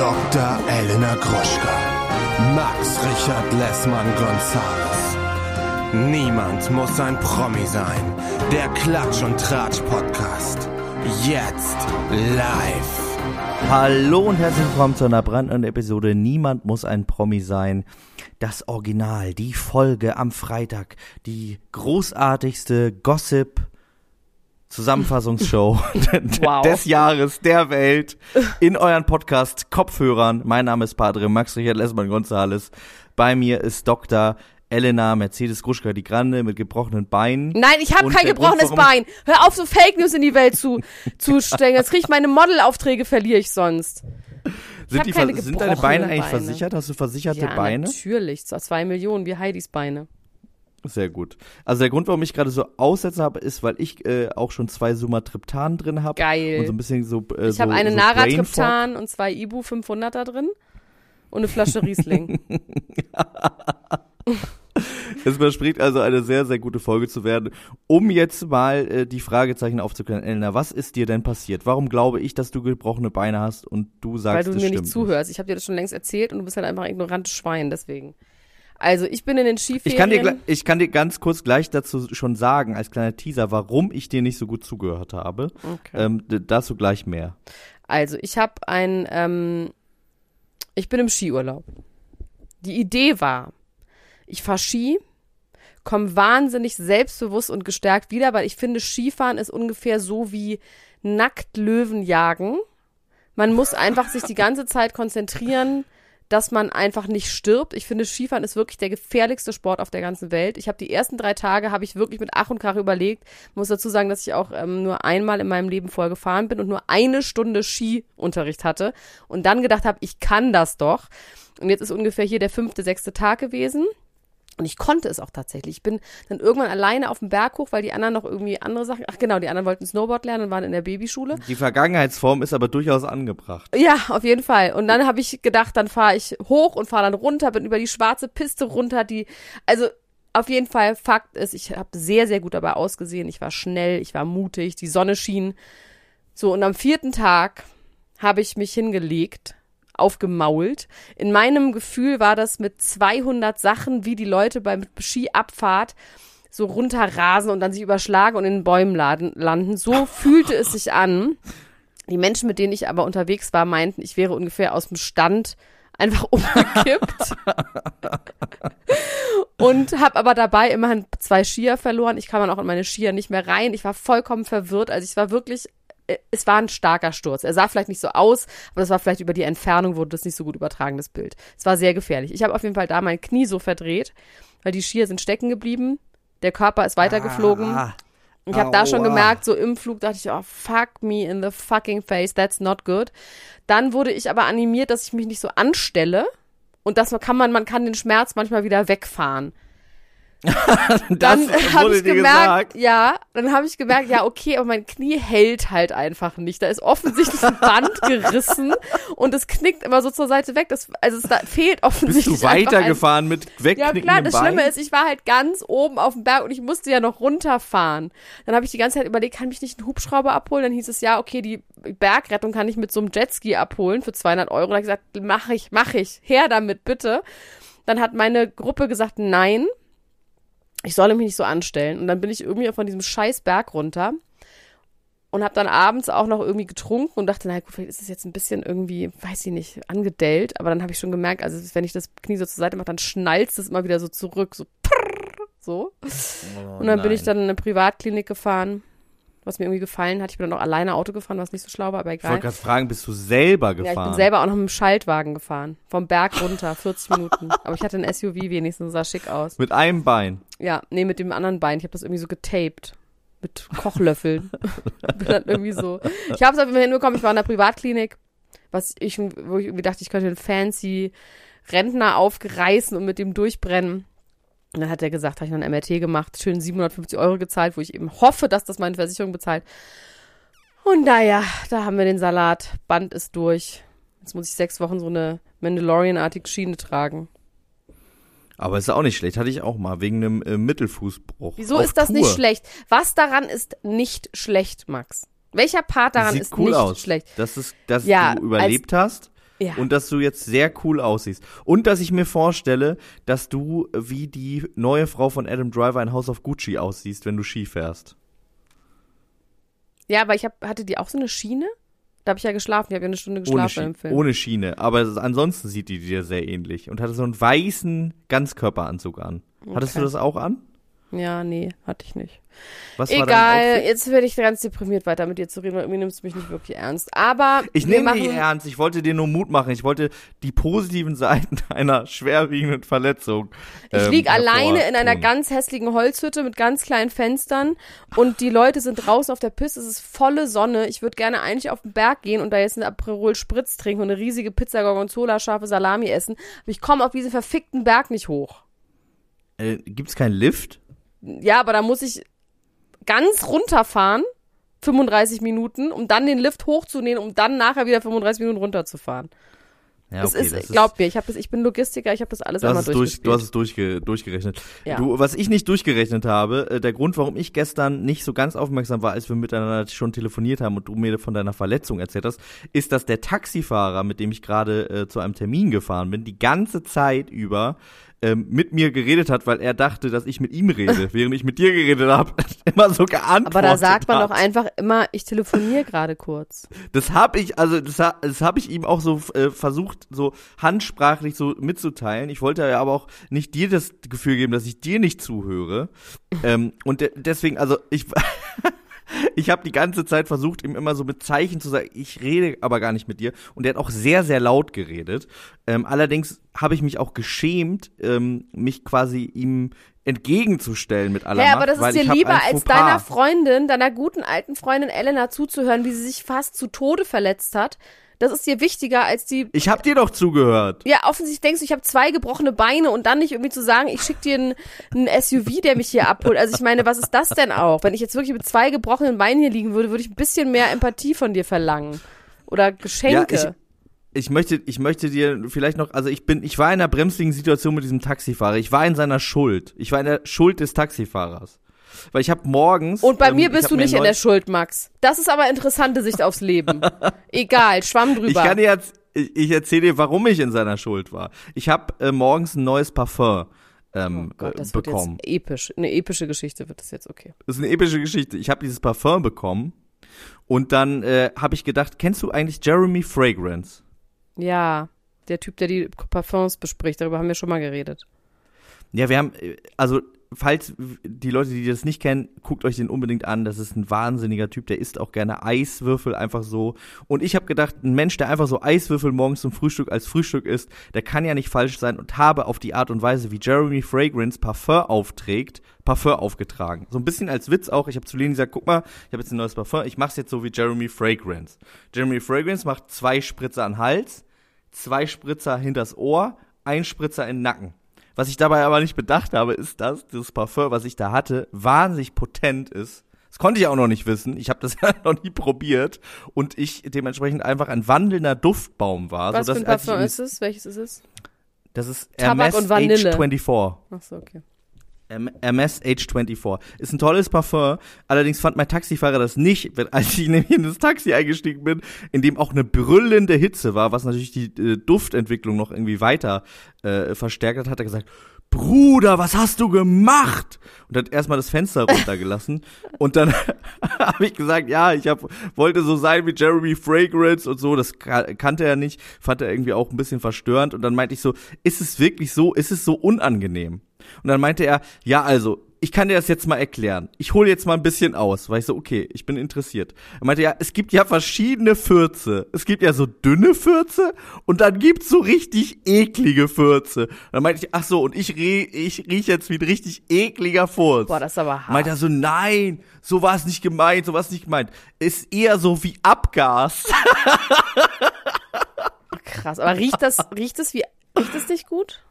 Dr. Elena Gruschka. Max Richard Lessmann Gonzales. Niemand muss ein Promi sein. Der Klatsch und Tratsch Podcast. Jetzt live. Hallo und herzlich willkommen zu einer brandneuen Episode Niemand muss ein Promi sein. Das Original, die Folge am Freitag, die großartigste Gossip Zusammenfassungsshow Wow. des Jahres der Welt in euren Podcast Kopfhörern. Mein Name ist Padre Max Richard Lessmann Gonzales. Bei mir ist Dr. Elena Mercedes Gruschka die Grande mit gebrochenen Beinen. Nein, ich habe kein gebrochenes Bein. Hör auf, so Fake News in die Welt zu, zu stellen. Jetzt krieg ich meine Modelaufträge, verliere ich sonst. Sind, hab die, sind deine Beine eigentlich Beine. versichert? Hast du versicherte ja, Beine? natürlich. Zu zwei Millionen, wie Heidis Beine. Sehr gut. Also der Grund, warum ich gerade so Aussätze habe, ist, weil ich äh, auch schon zwei Sumatriptan drin habe. Geil. Und so ein bisschen so äh, ich so, habe eine so Naratriptan und zwei Ibu 500er drin. Und eine Flasche Riesling. Es verspricht also eine sehr, sehr gute Folge zu werden. Um jetzt mal äh, die Fragezeichen aufzuklären, Elena, was ist dir denn passiert? Warum glaube ich, dass du gebrochene Beine hast und du sagst, weil du mir nicht zuhörst. Ich habe dir das schon längst erzählt und du bist halt einfach ein ignorantes Schwein, deswegen. Also, ich bin in den Skiferien. Ich kann, dir, ich kann dir ganz kurz gleich dazu schon sagen, als kleiner Teaser, warum ich dir nicht so gut zugehört habe. Okay. Ähm, dazu gleich mehr. Also, ich habe ein, ähm, ich bin im Skiurlaub. Die Idee war, ich fahr Ski, komme wahnsinnig selbstbewusst und gestärkt wieder, weil ich finde, Skifahren ist ungefähr so wie nackt Löwen jagen. Man muss einfach sich die ganze Zeit konzentrieren, dass man einfach nicht stirbt. Ich finde, Skifahren ist wirklich der gefährlichste Sport auf der ganzen Welt. Ich habe die ersten drei Tage, habe ich wirklich mit Ach und Krach überlegt. muss dazu sagen, dass ich auch ähm, nur einmal in meinem Leben vorher gefahren bin und nur eine Stunde Skiunterricht hatte und dann gedacht habe, ich kann das doch. Und jetzt ist ungefähr hier der fünfte, sechste Tag gewesen. Und ich konnte es auch tatsächlich. Ich bin dann irgendwann alleine auf dem Berg hoch, weil die anderen noch irgendwie andere Sachen. Ach genau, die anderen wollten Snowboard lernen und waren in der Babyschule. Die Vergangenheitsform ist aber durchaus angebracht. Ja, auf jeden Fall. Und dann habe ich gedacht, dann fahre ich hoch und fahre dann runter, bin über die schwarze Piste runter, die also auf jeden Fall Fakt ist, ich habe sehr sehr gut dabei ausgesehen. Ich war schnell, ich war mutig, die Sonne schien. So und am vierten Tag habe ich mich hingelegt, aufgemault. In meinem Gefühl war das mit 200 Sachen, wie die Leute beim Skiabfahrt so runterrasen und dann sich überschlagen und in den Bäumen laden, landen. So fühlte es sich an. Die Menschen, mit denen ich aber unterwegs war, meinten, ich wäre ungefähr aus dem Stand einfach umgekippt. und habe aber dabei immerhin zwei Skier verloren. Ich kam dann auch in meine Skier nicht mehr rein. Ich war vollkommen verwirrt. Also ich war wirklich, es war ein starker Sturz. Er sah vielleicht nicht so aus, aber das war vielleicht über die Entfernung wurde das nicht so gut übertragen, das Bild. Es war sehr gefährlich. Ich habe auf jeden Fall da mein Knie so verdreht, weil die Skier sind stecken geblieben. Der Körper ist weitergeflogen. Ah, Ich habe da schon gemerkt, so im Flug dachte ich, oh, fuck me in the fucking face, that's not good. Dann wurde ich aber animiert, dass ich mich nicht so anstelle. Und das kann man, man kann den Schmerz manchmal wieder wegfahren. Dann habe ich gemerkt, gesagt. ja, dann habe ich gemerkt, ja, okay, aber mein Knie hält halt einfach nicht. Da ist offensichtlich ein Band gerissen und es knickt immer so zur Seite weg. Das, also es da fehlt Bist offensichtlich du einfach ein- weitergefahren mit ja, wegknickendem klar, das Bein? Schlimme ist, ich war halt ganz oben auf dem Berg und ich musste ja noch runterfahren. Dann habe ich die ganze Zeit überlegt, kann mich nicht ein Hubschrauber abholen? Dann hieß es, ja, okay, die Bergrettung kann ich mit so einem Jetski abholen für 200 Euro. Da habe ich gesagt, mach ich, mach ich, her damit, bitte. Dann hat meine Gruppe gesagt, nein, ich solle mich nicht so anstellen. Und dann bin ich irgendwie von diesem scheiß Berg runter und habe dann abends auch noch irgendwie getrunken und dachte, na gut, vielleicht ist es jetzt ein bisschen irgendwie, weiß ich nicht, angedellt. Aber dann habe ich schon gemerkt, also wenn ich das Knie so zur Seite mache, dann schnalzt es immer wieder so zurück, so prrr, so. und dann bin ich dann in eine Privatklinik gefahren, was mir irgendwie gefallen hat. Ich bin dann auch alleine Auto gefahren, was nicht so schlau war, aber Ich wollte egal. gerade fragen, bist du selber Ja, gefahren? ich bin selber auch noch mit dem Schaltwagen gefahren. Vom Berg runter, 40 Minuten. Aber ich hatte ein SUV wenigstens, sah schick aus. Mit einem Bein. Ja, nee, mit dem anderen Bein. Ich habe das irgendwie so getaped. Mit Kochlöffeln. Bin dann irgendwie so. Ich habe es auf jeden Fall hinbekommen. Ich war in der Privatklinik, was ich, wo ich irgendwie dachte, ich könnte einen fancy Rentner aufreißen und mit dem durchbrennen. Und dann hat er gesagt, habe ich noch ein MRT gemacht, schön 750 Euro gezahlt, wo ich eben hoffe, dass das meine Versicherung bezahlt. Und naja, da haben wir den Salat. Band ist durch. Jetzt muss ich sechs Wochen so eine Mandalorian-artige Schiene tragen. Aber ist auch nicht schlecht. Hatte ich auch mal, wegen einem äh, Mittelfußbruch. Wieso Auf ist das Tour. nicht schlecht? Was daran ist nicht schlecht, Max? Welcher Part daran Sieht ist cool nicht aus. schlecht? Dass, es, dass Ja, du überlebt hast. Ja. und dass du jetzt sehr cool aussiehst. Und dass ich mir vorstelle, dass du wie die neue Frau von Adam Driver in House of Gucci aussiehst, wenn du Ski fährst. Ja, aber ich hab, hatte die auch so eine Schiene? Da habe ich ja geschlafen. Ich habe ja eine Stunde geschlafen im Film. ohne Schiene. Aber es- ansonsten sieht die dir sehr ähnlich. Und hatte so einen weißen Ganzkörperanzug an. Hattest du Okay. das auch an? Ja, nee, hatte ich nicht. Was Egal, jetzt werde ich ganz deprimiert weiter mit dir zu reden, weil irgendwie nimmst du mich nicht wirklich ernst. Aber Ich nehme dich ernst. Ich wollte dir nur Mut machen. Ich wollte die positiven Seiten einer schwerwiegenden Verletzung. Ich ähm, lieg alleine in einer ganz hässlichen Holzhütte mit ganz kleinen Fenstern und die Leute sind draußen auf der Piste. Es ist volle Sonne. Ich würde gerne eigentlich auf den Berg gehen und da jetzt einen Aperol Spritz trinken und eine riesige Pizza Gorgonzola scharfe Salami essen. Aber ich komme auf diesen verfickten Berg nicht hoch. Äh, gibt's keinen Lift? Ja, aber da muss ich ganz runterfahren, 35 Minuten, um dann den Lift hochzunehmen, um dann nachher wieder 35 Minuten runterzufahren. Ja, das okay, ist, das glaub mir, ich, hab das, ich bin Logistiker, ich habe das alles Du hast, einmal durch, du hast es durchge, durchgerechnet. Ja. Du, was ich nicht durchgerechnet habe, äh, der Grund, warum ich gestern nicht so ganz aufmerksam war, als wir miteinander schon telefoniert haben und du mir von deiner Verletzung erzählt hast, ist, dass der Taxifahrer, mit dem ich gerade äh, zu einem Termin gefahren bin, die ganze Zeit über ähm, mit mir geredet hat, weil er dachte, dass ich mit ihm rede, während ich mit dir geredet habe, immer so geantwortet aber da sagt man hat. doch einfach immer, ich telefoniere gerade kurz. Das habe ich, also das, das habe ich ihm auch so äh, versucht, so handsprachlich so mitzuteilen. Ich wollte ja aber auch nicht dir das Gefühl geben, dass ich dir nicht zuhöre. ähm, und de deswegen, also ich, ich habe die ganze Zeit versucht, ihm immer so mit Zeichen zu sagen, ich rede aber gar nicht mit dir. Und er hat auch sehr, sehr laut geredet. Ähm, allerdings habe ich mich auch geschämt, ähm, mich quasi ihm entgegenzustellen mit aller Macht, aber das ist dir lieber, als deiner Freundin, deiner guten alten Freundin Elena zuzuhören, wie sie sich fast zu Tode verletzt hat. Das ist dir wichtiger als die. Ich habe dir doch zugehört. Ja, offensichtlich denkst du, ich habe zwei gebrochene Beine und dann nicht irgendwie zu sagen, ich schick dir einen, einen SUV, der mich hier abholt. Also ich meine, was ist das denn auch? Wenn ich jetzt wirklich mit zwei gebrochenen Beinen hier liegen würde, würde ich ein bisschen mehr Empathie von dir verlangen. Oder Geschenke. Ja, ich möchte, ich möchte dir vielleicht noch, also ich bin, ich war in einer bremsligen Situation mit diesem Taxifahrer. Ich war in seiner Schuld. Ich war in der Schuld des Taxifahrers. Weil ich habe morgens. und bei ähm, mir bist du nicht in der Schuld, Max. Das ist aber interessante Sicht aufs Leben. Egal, Schwamm drüber. Ich kann dir jetzt, ich, ich erzähle dir, warum ich in seiner Schuld war. Ich habe äh, morgens ein neues Parfum ähm, oh Gott, das wird bekommen. jetzt episch. Eine epische Geschichte wird das jetzt, okay. Das ist eine epische Geschichte. Ich habe dieses Parfum bekommen und dann äh, habe ich gedacht, kennst du eigentlich Jeremy Fragrance? Ja, der Typ, der die Parfums bespricht, darüber haben wir schon mal geredet. Ja, wir haben, äh, also falls die Leute, die das nicht kennen, guckt euch den unbedingt an. Das ist ein wahnsinniger Typ, der isst auch gerne Eiswürfel einfach so. Und ich habe gedacht, ein Mensch, der einfach so Eiswürfel morgens zum Frühstück als Frühstück isst, der kann ja nicht falsch sein und habe auf die Art und Weise, wie Jeremy Fragrance Parfum aufträgt, Parfum aufgetragen. So ein bisschen als Witz auch. Ich habe zu Leni gesagt, guck mal, ich habe jetzt ein neues Parfum, ich mach's jetzt so wie Jeremy Fragrance. Jeremy Fragrance macht zwei Spritzer an Hals, zwei Spritzer hinters Ohr, ein Spritzer in den Nacken. Was ich dabei aber nicht bedacht habe, ist, dass das Parfum, was ich da hatte, wahnsinnig potent ist. Das konnte ich auch noch nicht wissen. Ich habe das ja noch nie probiert und ich dementsprechend einfach ein wandelnder Duftbaum war. Was für ein Parfum ist es? Welches ist es? Das ist Tabak Hermes und Vanille. Age 24. Ach so, okay. M- Hermes Age 24. Ist ein tolles Parfum. Allerdings fand mein Taxifahrer das nicht, wenn, als ich nämlich in das Taxi eingestiegen bin, in dem auch eine brüllende Hitze war, was natürlich die äh, Duftentwicklung noch irgendwie weiter äh, verstärkt hat, hat er gesagt, Bruder, was hast du gemacht? Und hat erstmal das Fenster runtergelassen. und dann habe ich gesagt, ja, ich hab, wollte so sein wie Jeremy Fragrance und so. Das ka- kannte er nicht, fand er irgendwie auch ein bisschen verstörend. Und dann meinte ich so, ist es wirklich so, ist es so unangenehm? Und dann meinte er, ja, also, ich kann dir das jetzt mal erklären. Ich hole jetzt mal ein bisschen aus, weil ich so, okay, ich bin interessiert. Er meinte, ja, es gibt ja verschiedene Fürze. Es gibt ja so dünne Fürze und dann gibt's so richtig eklige Fürze. Und dann meinte ich, ach so, und ich, ich riech jetzt wie ein richtig ekliger Furz. Boah, das ist aber hart. Meint er so, nein, so war es nicht gemeint, so war es nicht gemeint. Ist eher so wie Abgas. Krass. Aber riecht das, riecht es wie, riecht es nicht gut?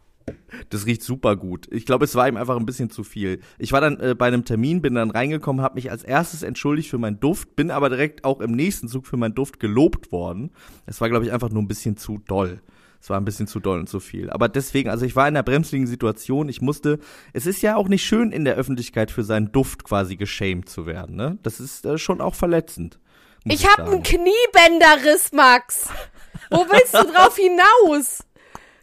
Das riecht super gut. Ich glaube, es war ihm einfach ein bisschen zu viel. Ich war dann äh, bei einem Termin, bin dann reingekommen, habe mich als erstes entschuldigt für meinen Duft, bin aber direkt auch im nächsten Zug für meinen Duft gelobt worden. Es war, glaube ich, einfach nur ein bisschen zu doll. Es war ein bisschen zu doll und zu viel. Aber deswegen, also ich war in einer bremsligen Situation. Ich musste, es ist ja auch nicht schön in der Öffentlichkeit für seinen Duft quasi geschämt zu werden. Ne? Das ist äh, schon auch verletzend. Ich hab sagen. einen Kniebänderriss, Max. Wo willst du drauf hinaus?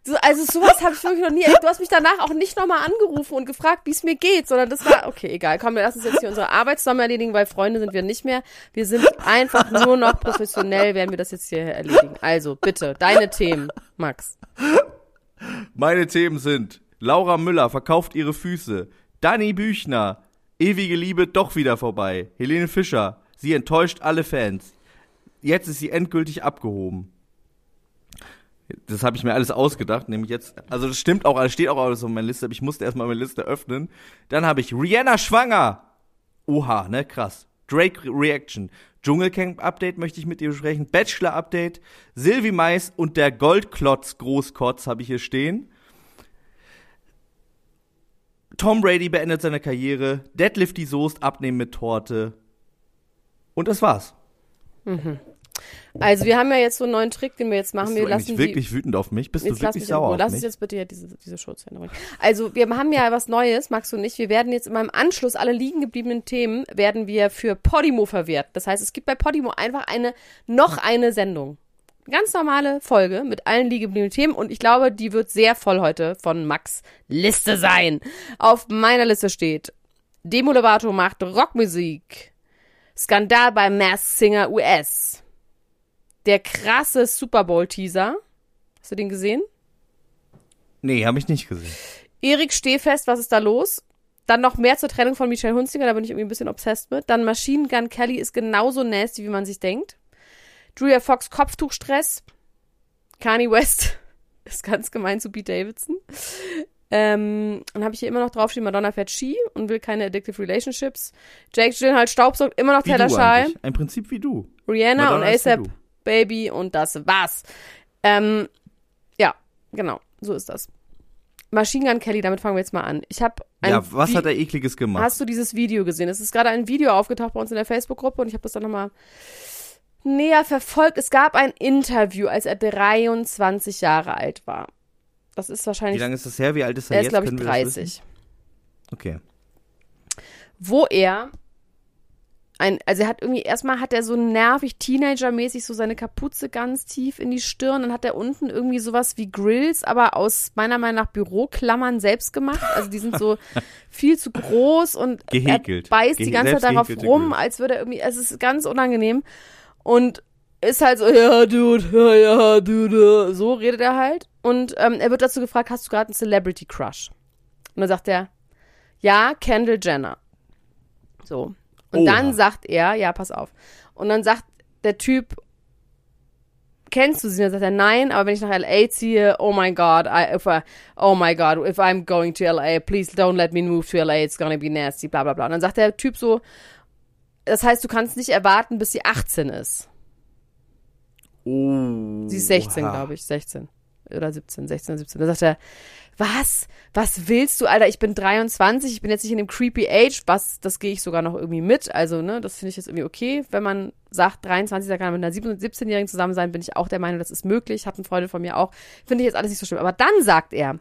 So, also sowas habe ich wirklich noch nie. Du hast mich danach auch nicht nochmal angerufen und gefragt, wie es mir geht, sondern das war, okay, egal, komm, wir lassen uns jetzt hier unsere Arbeit zusammen erledigen, weil Freunde sind wir nicht mehr. Wir sind einfach nur noch professionell, werden wir das jetzt hier erledigen. Also, bitte, deine Themen, Max. Meine Themen sind Laura Müller verkauft ihre Füße, Dani Büchner, ewige Liebe doch wieder vorbei, Helene Fischer, sie enttäuscht alle Fans. Jetzt ist sie endgültig abgehoben. Das habe ich mir alles ausgedacht, nämlich jetzt, also das stimmt auch, alles steht auch alles auf meiner Liste, aber ich musste erstmal meine Liste öffnen. Dann habe ich Rihanna schwanger. Oha, ne, krass. Drake Reaction. Dschungelcamp Update möchte ich mit dir besprechen. Bachelor Update. Sylvie Mais und der Goldklotz Großkotz habe ich hier stehen. Tom Brady beendet seine Karriere. Deadlift Soest abnehmen mit Torte. Und das war's. Mhm. Also wir haben ja jetzt so einen neuen Trick, den wir jetzt machen. Bist wir du lassen wirklich wütend auf mich? Bist du lass wirklich sauer auf Lass uns mich? jetzt bitte hier diese, diese bringen. Also wir haben ja was Neues, Max und ich. Wir werden jetzt in meinem Anschluss alle liegen gebliebenen Themen werden wir für Podimo verwerten. Das heißt, es gibt bei Podimo einfach eine noch eine Sendung. Ganz normale Folge mit allen liegen gebliebenen Themen und ich glaube, die wird sehr voll heute von Max Liste sein. Auf meiner Liste steht Demo Lovato macht Rockmusik. Skandal bei Mask Singer US. Der krasse Super Bowl Teaser. Hast du den gesehen? Nee, habe ich nicht gesehen. Erik Stehfest, was ist da los? Dann noch mehr zur Trennung von Michelle Hunziker, da bin ich irgendwie ein bisschen obsessed mit. Dann Machine Gun Kelly ist genauso nasty, wie man sich denkt. Julia Fox Kopftuchstress. Kanye West ist ganz gemein zu Pete Davidson. Ähm, dann habe ich hier immer noch draufstehen, Madonna fährt Ski und will keine addictive relationships. Jake Gyllenhaal staubsaugt immer noch Schall. eigentlich. Ein Prinzip wie du. Rihanna Madonna und ASAP. Baby und das war's. Ähm, ja, genau, so ist das. Machine Gun Kelly, damit fangen wir jetzt mal an. Ich habe ein Ja, was Vi- hat er ekliges gemacht? Hast du dieses Video gesehen? Es ist gerade ein Video aufgetaucht bei uns in der Facebook-Gruppe und ich habe das dann nochmal näher verfolgt. Es gab ein Interview, als er 23 Jahre alt war. Das ist Wie wahrscheinlich, lange ist das her? Wie alt ist er, er ist jetzt? glaube ich Können wir das wissen? 30. Okay. wo er ein, also er hat irgendwie, erstmal hat er so nervig Teenager-mäßig so seine Kapuze ganz tief in die Stirn, dann hat er unten irgendwie sowas wie Grills, aber aus meiner Meinung nach Büroklammern selbst gemacht. Also die sind so viel zu groß und Gehäkelt. er beißt die Gehe- ganze Zeit darauf rum, als würde er irgendwie, es ist ganz unangenehm und ist halt so, ja, dude, ja, ja, dude, so redet er halt. Und ähm, er wird dazu gefragt, hast du gerade einen Celebrity Crush? Und dann sagt er, ja, Kendall Jenner. So. Und Oha. dann sagt er, ja, pass auf. Und dann sagt der Typ, kennst du sie? Und dann sagt er, nein, aber wenn ich nach LA ziehe, oh my God, I, if I, oh my God, if I'm going to LA, please don't let me move to LA, it's gonna be nasty, bla bla bla. Und dann sagt der Typ so, das heißt, du kannst nicht erwarten, bis sie 18 ist. Oh. Sie ist 16, oha. glaube ich, 16 oder 17, 16 oder 17. Da sagt er, was? Was willst du, Alter? Ich bin 23, ich bin jetzt nicht in dem creepy Age, was, das gehe ich sogar noch irgendwie mit. Also, ne, das finde ich jetzt irgendwie okay. Wenn man sagt, 23, da kann man mit einer 17-Jährigen zusammen sein, bin ich auch der Meinung, das ist möglich. Hatten Freunde von mir auch. Finde ich jetzt alles nicht so schlimm. Aber dann sagt er,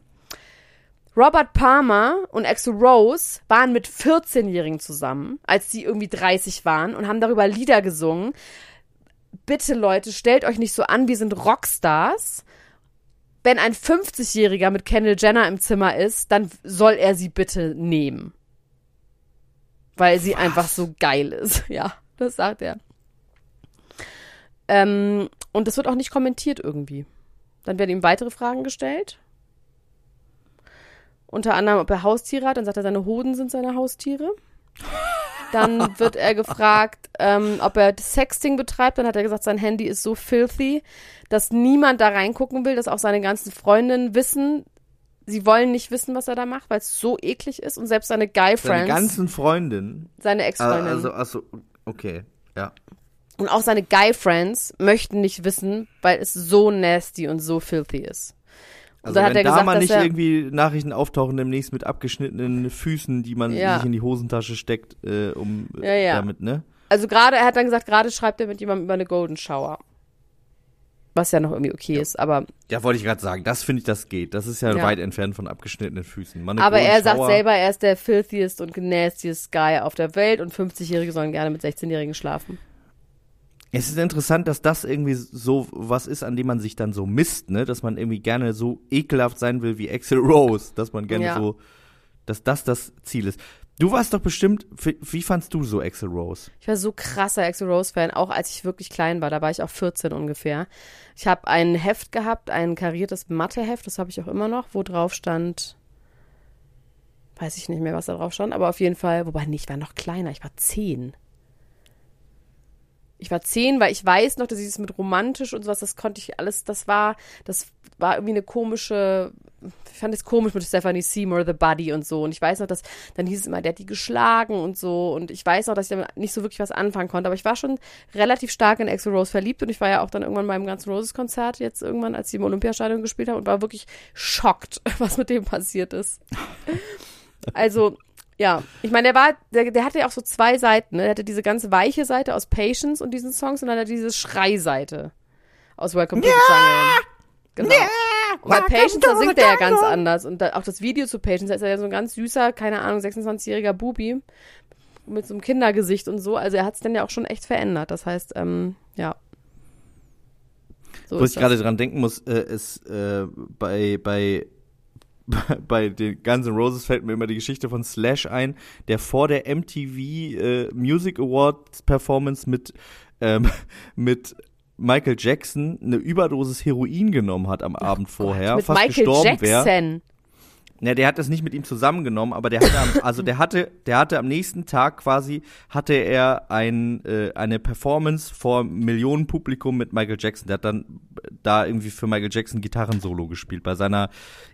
Robert Palmer und Axel Rose waren mit 14-Jährigen zusammen, als die irgendwie 30 waren und haben darüber Lieder gesungen. Bitte Leute, stellt euch nicht so an, wir sind Rockstars. Wenn ein 50-Jähriger mit Kendall Jenner im Zimmer ist, dann soll er sie bitte nehmen. Weil sie einfach so geil ist. Ja, das sagt er. Ähm, und das wird auch nicht kommentiert irgendwie. Dann werden ihm weitere Fragen gestellt. Unter anderem, ob er Haustiere hat. Dann sagt er, seine Hoden sind seine Haustiere. Dann wird er gefragt, ähm, ob er Sexting betreibt. Dann hat er gesagt, sein Handy ist so filthy, dass niemand da reingucken will, dass auch seine ganzen Freundinnen wissen. Sie wollen nicht wissen, was er da macht, weil es so eklig ist. Und selbst seine Guy Seine ganzen Freundinnen. seine Ah, Ex-Freundin Also, also, okay. Ja. und auch seine Guy Friends möchten nicht wissen, weil es so nasty und so filthy ist. Also hat wenn er da gesagt, mal nicht irgendwie Nachrichten auftauchen demnächst mit abgeschnittenen Füßen, die man Ja. sich in die Hosentasche steckt, äh, um Ja, ja. damit, ne? also gerade, er hat dann gesagt, gerade schreibt er mit jemandem über eine Golden Shower. Was ja noch irgendwie okay ist, aber Ja, wollte ich gerade sagen. Das finde ich, das geht. Das ist ja, weit entfernt von abgeschnittenen Füßen. Eine Aber Golden er sagt Shower. selber, er ist der filthiest und nastiest Guy auf der Welt und 50-Jährige sollen gerne mit 16-Jährigen schlafen. Es ist interessant, dass das irgendwie so was ist, an dem man sich dann so misst, ne? Dass man irgendwie gerne so ekelhaft sein will wie Axel Rose, dass man gerne Ja. so, dass das das Ziel ist. Du warst doch bestimmt, wie fandst du so Axel Rose? Ich war so krasser Axel Rose Fan, auch als ich wirklich klein war. Da war ich auch 14 ungefähr. Ich habe ein Heft gehabt, ein kariertes Matheheft, das habe ich auch immer noch, wo drauf stand, weiß ich nicht mehr, was da drauf stand, aber auf jeden Fall, wobei nicht, ich war noch kleiner, ich war 10. Ich war 10, weil ich weiß noch, dass dieses mit romantisch und sowas, das konnte ich alles, das war, das war irgendwie eine komische, ich fand es komisch mit Stephanie Seymour, The Buddy und so. Und ich weiß noch, dass, dann hieß es immer, der hat die geschlagen und so. Und ich weiß noch, dass ich damit nicht so wirklich was anfangen konnte. Aber ich war schon relativ stark in Axel Rose verliebt und ich war ja auch dann irgendwann beim ganzen Roses-Konzert, jetzt irgendwann, als sie im Olympiastadion gespielt haben und war wirklich schockt, was mit dem passiert ist. Also, ja, ich meine, der war, der, der hatte ja auch so zwei Seiten, ne? Der hatte diese ganz weiche Seite aus Patience und diesen Songs und dann hat er diese Schreiseite aus Welcome to the Jungle. Genau. Und bei Patience, da singt er ja ganz anders. Und da, auch das Video zu Patience, da ist er ja so ein ganz süßer, keine Ahnung, 26-jähriger Bubi mit so einem Kindergesicht und so. Also er hat sich dann ja auch schon echt verändert. Das heißt, ähm, ja. So Wo ich gerade dran denken muss, äh, ist äh, bei, bei, bei den Guns N' Roses fällt mir immer die Geschichte von Slash ein, der vor der MTV äh, Music Awards Performance mit, ähm, mit Michael Jackson eine Überdosis Heroin genommen hat am Abend vorher, mit fast Michael gestorben wäre. Jackson. Ja, der hat das nicht mit ihm zusammengenommen, aber der hatte, am, also der hatte, der hatte am nächsten Tag quasi hatte er ein, äh, eine Performance vor Millionen Publikum mit Michael Jackson. Der hat dann da irgendwie für Michael Jackson Gitarrensolo gespielt bei seiner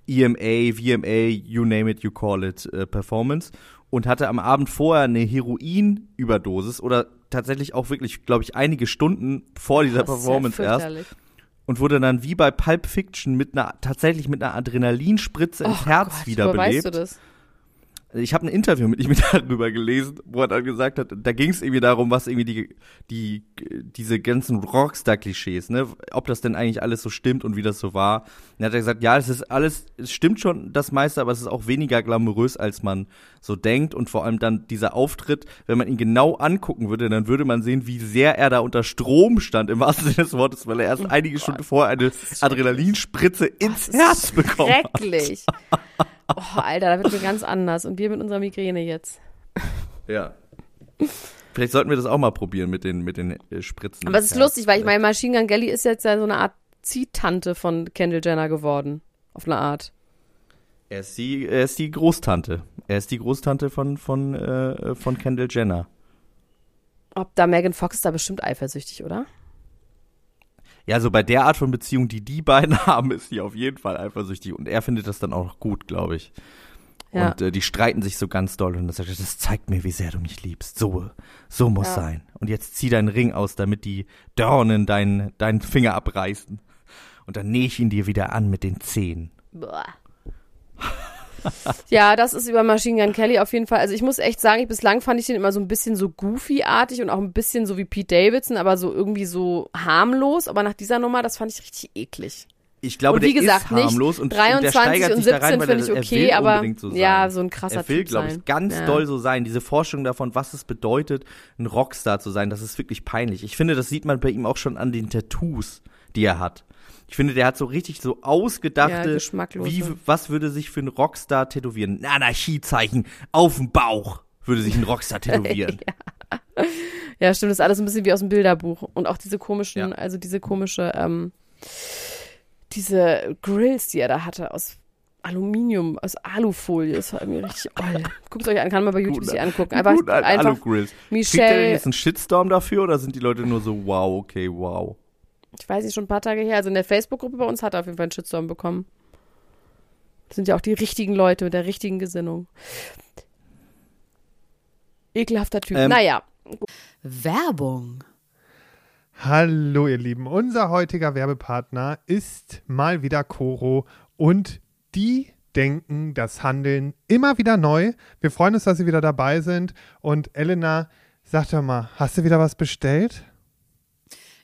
EMA, VMA, you name it, you call it äh, Performance und hatte am Abend vorher eine Heroinüberdosis oder tatsächlich auch wirklich, glaube ich, einige Stunden vor dieser Performance erst. Und wurde dann wie bei Pulp Fiction mit einer tatsächlich mit einer Adrenalinspritze ins Och Herz Gott, wiederbelebt. weißt du das? Ich habe ein Interview mit ihm darüber gelesen, wo er dann gesagt hat, da ging es irgendwie darum, was irgendwie die die diese ganzen Rockstar-Klischees, ne, ob das denn eigentlich alles so stimmt und wie das so war. Und dann hat er gesagt, ja, es ist alles, es stimmt schon das meiste, aber es ist auch weniger glamourös, als man so denkt und vor allem dann dieser Auftritt, wenn man ihn genau angucken würde, dann würde man sehen, wie sehr er da unter Strom stand im wahrsten Sinne des Wortes, weil er erst einige Stunden vorher eine Adrenalinspritze ins Herz bekommen hat. Schrecklich. Oh, Alter, da wird mir ganz anders. Und wir mit unserer Migräne jetzt. Ja. Vielleicht sollten wir das auch mal probieren mit den, mit den äh, Spritzen. Aber es ist Ja. lustig, weil ich meine, Machine Gun Kelly ist jetzt ja so eine Art Ziehtante von Kendall Jenner geworden. Auf eine Art. Er ist die, er ist die Großtante. Er ist die Großtante von, von, äh, von Kendall Jenner. Ob da Megan Fox ist da bestimmt eifersüchtig, oder? Ja, so bei der Art von Beziehung, die die beiden haben, ist sie auf jeden Fall eifersüchtig. Und er findet das dann auch gut, glaube ich. Ja. Und äh, die streiten sich so ganz doll und er sagt, das zeigt mir, wie sehr du mich liebst. So, so muss Ja. sein. Und jetzt zieh deinen Ring aus, damit die Dornen deinen, deinen Finger abreißen. Und dann nähe ich ihn dir wieder an mit den Zehen. Boah. ja, das ist über Machine Gun Kelly auf jeden Fall. Also ich muss echt sagen, ich, bislang fand ich den immer so ein bisschen so goofy-artig und auch ein bisschen so wie Pete Davidson, aber so irgendwie so harmlos. Aber nach dieser Nummer, das fand ich richtig eklig. Ich glaube, und wie der gesagt, ist harmlos nicht und, 23 und und sich da rein, 17 weil finde ich okay, aber so ja, so ein krasser Er will, glaube ich, ganz Ja. doll so sein. Diese Vorstellung davon, was es bedeutet, ein Rockstar zu sein, das ist wirklich peinlich. Ich finde, das sieht man bei ihm auch schon an den Tattoos, die er hat. Ich finde, der hat so richtig so Ja, ausgedachte, geschmacklose. wie, was würde sich für ein Rockstar tätowieren? Ein Anarchiezeichen auf dem Bauch würde sich ein Rockstar tätowieren. Ja, stimmt, das ist alles ein bisschen wie aus dem Bilderbuch. Und auch diese komischen, Ja. also diese komische, ähm, diese Grills, die er da hatte, aus Aluminium, aus Alufolie, das war irgendwie richtig oll. Guckt euch an, kann man bei YouTube sich angucken. Einfach, Gut, ein einfach Alu-Grills. Kriegt er Michelle, jetzt einen Shitstorm dafür oder sind die Leute nur so, wow, okay, wow? Ich weiß nicht, schon ein paar Tage her, also in der Facebook-Gruppe bei uns hat er auf jeden Fall einen Shitstorm bekommen. Das sind ja auch die richtigen Leute mit der richtigen Gesinnung. Ekelhafter Typ. Ähm, naja, Werbung. Hallo ihr Lieben, unser heutiger Werbepartner ist mal wieder Coro und die denken das Handeln immer wieder neu. Wir freuen uns, dass Sie wieder dabei sind und Elena, sag doch mal, hast du wieder was bestellt?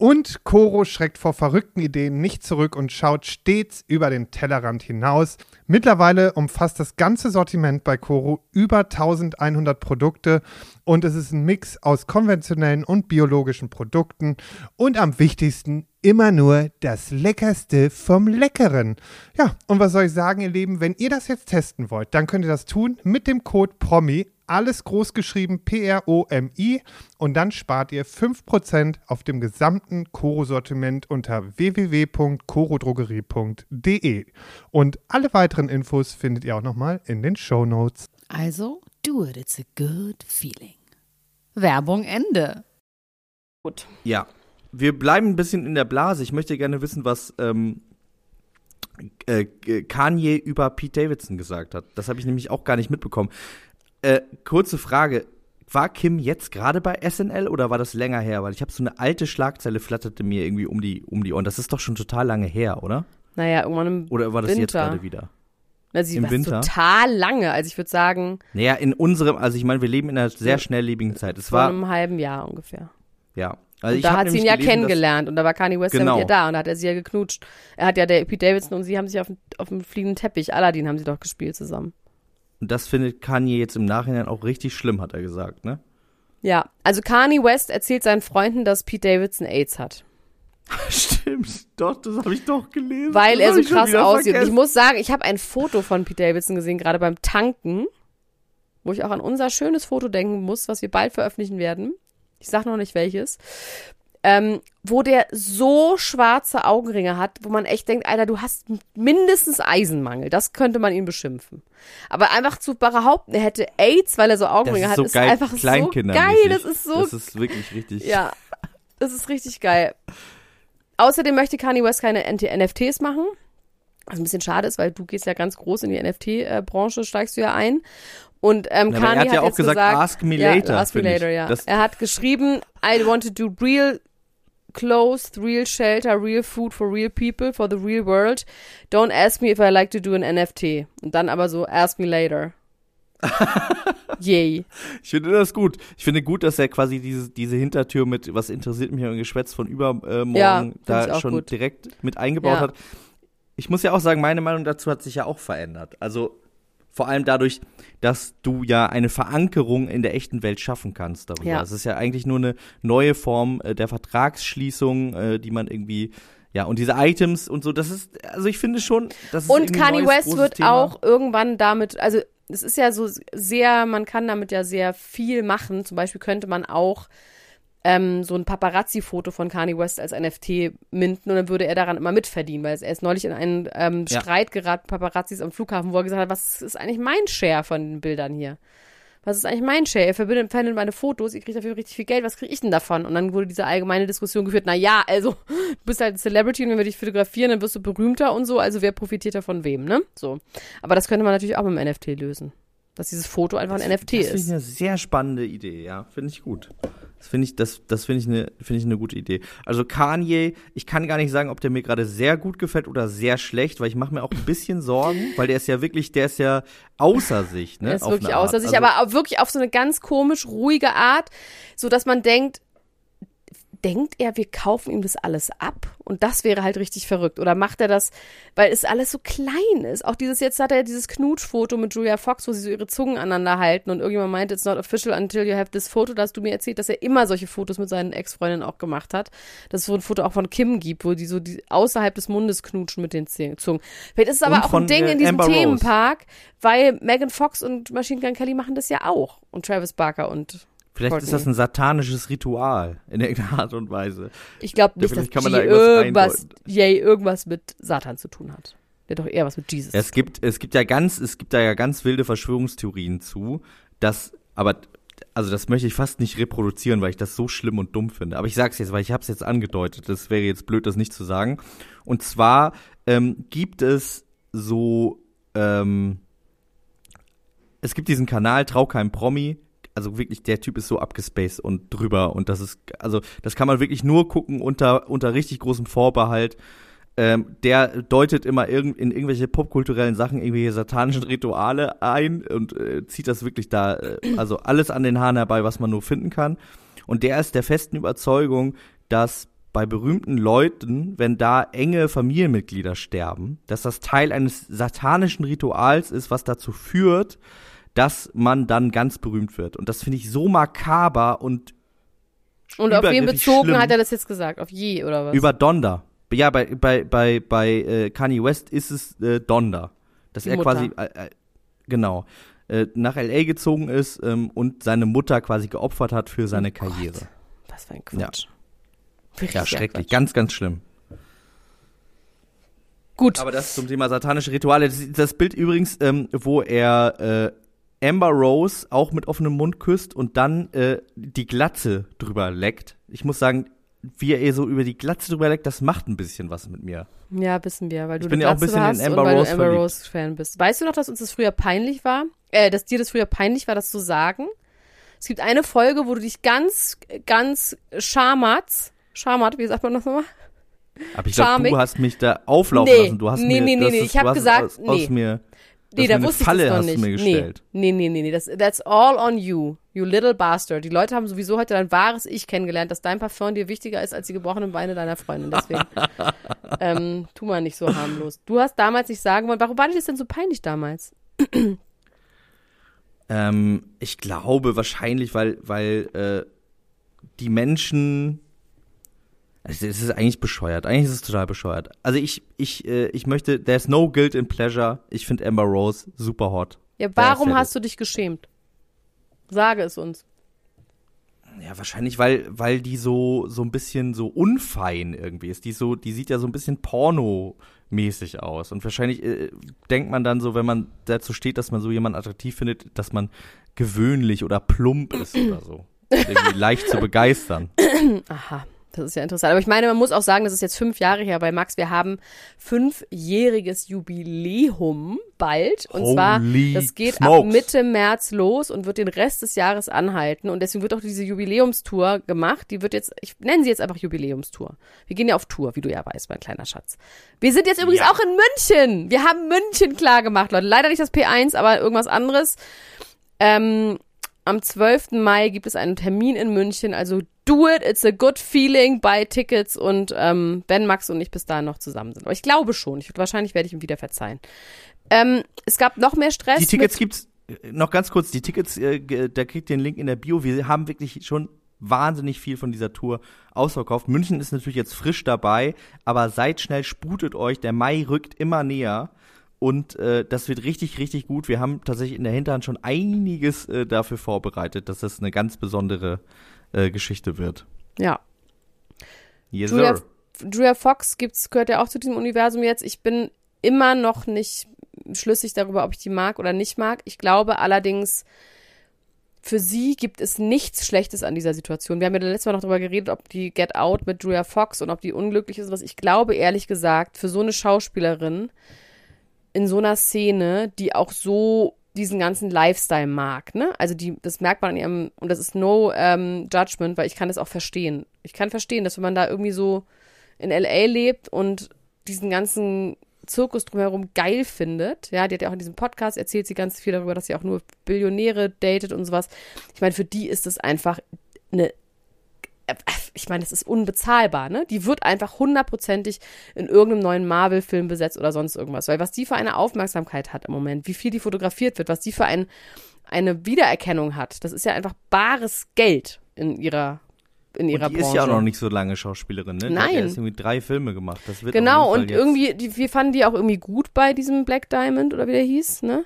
Und Coro schreckt vor verrückten Ideen nicht zurück und schaut stets über den Tellerrand hinaus. Mittlerweile umfasst das ganze Sortiment bei Coro über 1100 Produkte und es ist ein Mix aus konventionellen und biologischen Produkten und am wichtigsten immer nur das Leckerste vom Leckeren. Ja, und was soll ich sagen, ihr Lieben, wenn ihr das jetzt testen wollt, dann könnt ihr das tun mit dem Code PROMI, alles groß geschrieben P-R-O-M-I und dann spart ihr 5% auf dem gesamten Koro-Sortiment unter www.korodrogerie.de. Und alle weiteren Infos findet ihr auch nochmal in den Show Notes. Also, do it, it's a good feeling. Werbung Ende. Gut. Ja. Wir bleiben ein bisschen in der Blase. Ich möchte gerne wissen, was ähm, äh, Kanye über Pete Davidson gesagt hat. Das habe ich nämlich auch gar nicht mitbekommen. Äh, kurze Frage. War Kim jetzt gerade bei SNL oder war das länger her? Weil ich habe so eine alte Schlagzeile flatterte mir irgendwie um die, um die Ohren. Das ist doch schon total lange her, oder? Naja, irgendwann im Oder war das jetzt Winter. gerade wieder? Sie im Winter? total lange. Also ich würde sagen, Naja, in unserem, also ich meine, wir leben in einer sehr schnelllebigen Zeit. Es vor war, einem halben Jahr ungefähr. ja. Also und da hat sie ihn ja gelesen, kennengelernt und da war Kanye West ja Genau. mit ihr da und da hat er sie ja geknutscht. Er hat ja, der Pete Davidson und sie haben sich auf, dem- auf dem fliegenden Teppich, Aladdin haben sie doch gespielt zusammen. Und das findet Kanye jetzt im Nachhinein auch richtig schlimm, hat er gesagt, ne? Ja, also Kanye West erzählt seinen Freunden, dass Pete Davidson AIDS hat. Stimmt, doch, das habe ich doch gelesen. Weil Das er so krass aussieht. Und ich vergessen. muss sagen, ich habe ein Foto von Pete Davidson gesehen, gerade beim Tanken, wo ich auch an unser schönes Foto denken muss, was wir bald veröffentlichen werden. Ich sag noch nicht welches. Ähm, wo der so schwarze Augenringe hat, wo man echt denkt, Alter, du hast mindestens Eisenmangel. Das könnte man ihn beschimpfen. Aber einfach zu behaupten, er hätte AIDS, weil er so das Augenringe ist hat, so ist geil, einfach so geil. Das ist so Das ist wirklich richtig. ja, das ist richtig geil. Außerdem möchte Kanye West keine NFTs machen. Was ein bisschen schade ist, weil du gehst ja ganz groß in die NFT-Branche, steigst du ja ein. Und ähm, Na, aber er Kanye hat ja auch jetzt gesagt, ask me later, Ja, ask me finde ich. later, ja. Das- er hat geschrieben, I want to do real clothes, real shelter, real food for real people, for the real world. Don't ask me if I like to do an NFT. Und dann aber so, ask me later. Yay. Ich finde das gut. Ich finde gut, dass er quasi diese, diese Hintertür mit, was interessiert mich, ein Geschwätz von übermorgen Ja, find ich da schon gut. direkt mit eingebaut Ja. hat. ich muss ja auch sagen, meine Meinung dazu hat sich ja auch verändert. Also vor allem dadurch, dass du ja eine Verankerung in der echten Welt schaffen kannst darüber. Ja. Es ist ja eigentlich nur eine neue Form äh, der Vertragsschließung, äh, die man irgendwie ja, und diese Items und so, das ist, also ich finde schon, das ist Und Kanye neues, West wird Thema. auch irgendwann damit, also es ist ja so sehr, man kann damit ja sehr viel machen. Zum Beispiel könnte man auch ähm, so ein Paparazzi-Foto von Kanye West als NFT minten und dann würde er daran immer mitverdienen, weil er ist neulich in einen ähm, Ja. Streit geraten, Paparazzis am Flughafen, wo er gesagt hat, was ist eigentlich mein Share von den Bildern hier? Was ist eigentlich mein Share? Ihr verbindet verbindet meine Fotos, ihr kriegt dafür richtig viel Geld, was kriege ich denn davon? Und dann wurde diese allgemeine Diskussion geführt, na ja, also du bist halt ein Celebrity und wenn wir dich fotografieren, dann wirst du berühmter und so, also wer profitiert davon wem, ne? So. Aber das könnte man natürlich auch mit dem NFT lösen. Dass dieses Foto einfach ein NFT das finde ich ist. eine sehr spannende Idee, ja, finde ich gut. Das finde ich, das, das finde ich eine, finde ich eine gute Idee. Also Kanye, ich kann gar nicht sagen, ob der mir gerade sehr gut gefällt oder sehr schlecht, weil ich mache mir auch ein bisschen Sorgen, weil der ist ja wirklich, der ist ja außer sich, ne? Er ist auf wirklich außer sich, Also- aber auch wirklich auf so eine ganz komisch ruhige Art, so dass man denkt, denkt er, wir kaufen ihm das alles ab? Und das wäre halt richtig verrückt. Oder macht er das, weil es alles so klein ist? Auch dieses, jetzt hat er dieses Knutschfoto mit Julia Fox, wo sie so ihre Zungen aneinander halten und irgendjemand meint, it's not official until you have this photo. Da hast du mir erzählt, dass er immer solche Fotos mit seinen Ex-Freundinnen auch gemacht hat. Dass es so ein Foto auch von Kim gibt, wo die so die außerhalb des Mundes knutschen mit den Zungen. Vielleicht ist es aber Und auch ein Ding äh, in diesem Amber Rose. Themenpark, weil Megan Fox und Machine Gun Kelly machen das ja auch. Und Travis Barker und Vielleicht ist Courtney. das ein satanisches Ritual in irgendeiner Art und Weise. Ich glaube nicht, dass kann man da irgendwas. Jay irgendwas mit Satan zu tun hat. Der hat doch eher was mit Jesus. Es gibt, es gibt ja ganz, es gibt da ja ganz wilde Verschwörungstheorien zu, dass, aber, also das möchte ich fast nicht reproduzieren, weil ich das so schlimm und dumm finde. Aber ich sag's jetzt, weil ich habe es jetzt angedeutet. Das wäre jetzt blöd, das nicht zu sagen. Und zwar ähm, gibt es so, ähm, es gibt diesen Kanal Trau kein Promi. Also wirklich, der Typ ist so abgespaced und drüber und das ist, also das kann man wirklich nur gucken unter unter richtig großem Vorbehalt. Ähm, der deutet immer irgend, in irgendwelche popkulturellen Sachen irgendwelche satanischen Rituale ein und äh, zieht das wirklich da, äh, also alles an den Haaren herbei, was man nur finden kann. Und der ist der festen Überzeugung, dass bei berühmten Leuten, wenn da enge Familienmitglieder sterben, dass das Teil eines satanischen Rituals ist, was dazu führt, dass man dann ganz berühmt wird. Und das finde ich so makaber und und auf wen bezogen schlimm. hat er das jetzt gesagt? Auf je oder was? über Donda. Ja, bei, bei, bei, bei äh, Kanye West ist es äh, Donda. Dass Die er Mutter. quasi, äh, äh, genau, äh, nach L.A. gezogen ist ähm, und seine Mutter quasi geopfert hat für seine Oh Gott. Karriere. Was für ein Quatsch. Ja, sehr schrecklich. Quatsch. Ganz, ganz schlimm. Gut. Aber das zum Thema satanische Rituale. Das, das Bild übrigens, ähm, wo er äh, Amber Rose auch mit offenem Mund küsst und dann äh, die Glatze drüber leckt. Ich muss sagen, wie er so über die Glatze drüber leckt, das macht ein bisschen was mit mir. Ja, wissen wir, weil du Ich bin ja auch ein bisschen in Amber und weil Rose du Amber. Rose Fan bist. Weißt du noch, dass uns das früher peinlich war? Äh, dass dir das früher peinlich war, das zu sagen? Es gibt eine Folge, wo du dich ganz, ganz schamats, schamat, wie sagt man das nochmal? Aber ich glaube, du hast mich da auflaufen Nee. lassen. Du hast Nee, mir, nee, nee, nee, ich hab du hast gesagt, aus, aus nee. mir, Nee, da wusste Falle ich das noch nicht. du mir gestellt. Nee, nee, nee, nee. Das, that's all on you, you little bastard. Die Leute haben sowieso heute dein wahres Ich kennengelernt, dass dein Parfum dir wichtiger ist als die gebrochenen Beine deiner Freundin. Deswegen, ähm, tu mal nicht so harmlos. Du hast damals nicht sagen wollen, warum war dir das denn so peinlich damals? Ähm, ich glaube wahrscheinlich, weil, weil äh, die Menschen. Also es ist eigentlich bescheuert. Eigentlich ist es total bescheuert. Also ich, ich, äh, ich möchte, there's no guilt in pleasure. Ich finde Amber Rose super hot. Ja, warum hast du dich geschämt? Sage es uns. Ja, wahrscheinlich, weil, weil die so, so ein bisschen so unfein irgendwie ist. Die so, die sieht ja so ein bisschen pornomäßig aus. Und wahrscheinlich äh, denkt man dann so, wenn man dazu steht, dass man so jemanden attraktiv findet, dass man gewöhnlich oder plump ist oder so. Irgendwie leicht zu begeistern. Aha. Das ist ja interessant. Aber ich meine, man muss auch sagen, das ist jetzt fünf Jahre her bei Max. Wir haben fünfjähriges Jubiläum bald. Und zwar, Holy das geht ab smokes. Mitte März los und wird den Rest des Jahres anhalten. Und deswegen wird auch diese Jubiläumstour gemacht. Die wird jetzt, ich nenne sie jetzt einfach Jubiläumstour. Wir gehen ja auf Tour, wie du ja weißt, mein kleiner Schatz. Wir sind jetzt übrigens Ja. auch in München. Wir haben München klar gemacht, Leute. Leider nicht das P1, aber irgendwas anderes. Ähm, am 12. Mai gibt es einen Termin in München, also do it, it's a good feeling, buy Tickets und ähm, wenn Max und ich bis dahin noch zusammen sind. Aber ich glaube schon, ich, wahrscheinlich werde ich ihm wieder verzeihen. Ähm, es gab noch mehr Stress. Die Tickets gibt's äh, noch ganz kurz, die Tickets, äh, da kriegt ihr den Link in der Bio. Wir haben wirklich schon wahnsinnig viel von dieser Tour ausverkauft. München ist natürlich jetzt frisch dabei, aber seid schnell, sputet euch. Der Mai rückt immer näher. Und äh, das wird richtig, richtig gut. Wir haben tatsächlich in der Hinterhand schon einiges äh, dafür vorbereitet, dass das eine ganz besondere äh, Geschichte wird. Ja. Yes, Julia, sir. Julia Fox gibt's, gehört ja auch zu diesem Universum jetzt. Ich bin immer noch nicht schlüssig darüber, ob ich die mag oder nicht mag. Ich glaube allerdings, für sie gibt es nichts Schlechtes an dieser Situation. Wir haben ja letztes Mal noch darüber geredet, ob die Get Out mit Julia Fox und ob die unglücklich ist. Was ich glaube, ehrlich gesagt, für so eine Schauspielerin in so einer Szene, die auch so diesen ganzen Lifestyle mag, ne? Also die, das merkt man an ihrem, und das ist no ähm, judgment, weil ich kann das auch verstehen. Ich kann verstehen, dass wenn man da irgendwie so in LA lebt und diesen ganzen Zirkus drumherum geil findet. Ja, die hat ja auch in diesem Podcast erzählt sie ganz viel darüber, dass sie auch nur Billionäre datet und sowas. Ich meine, für die ist es einfach eine ich meine, das ist unbezahlbar, ne? Die wird einfach hundertprozentig in irgendeinem neuen Marvel-Film besetzt oder sonst irgendwas. Weil was die für eine Aufmerksamkeit hat im Moment, wie viel die fotografiert wird, was die für ein, eine Wiedererkennung hat, das ist ja einfach bares Geld in ihrer in ihrer Und die Branche. ist ja auch noch nicht so lange Schauspielerin, ne? Nein. Die hat erst irgendwie drei Filme gemacht. Das wird Genau, und irgendwie, die, wir fanden die auch irgendwie gut bei diesem Black Diamond oder wie der hieß, ne?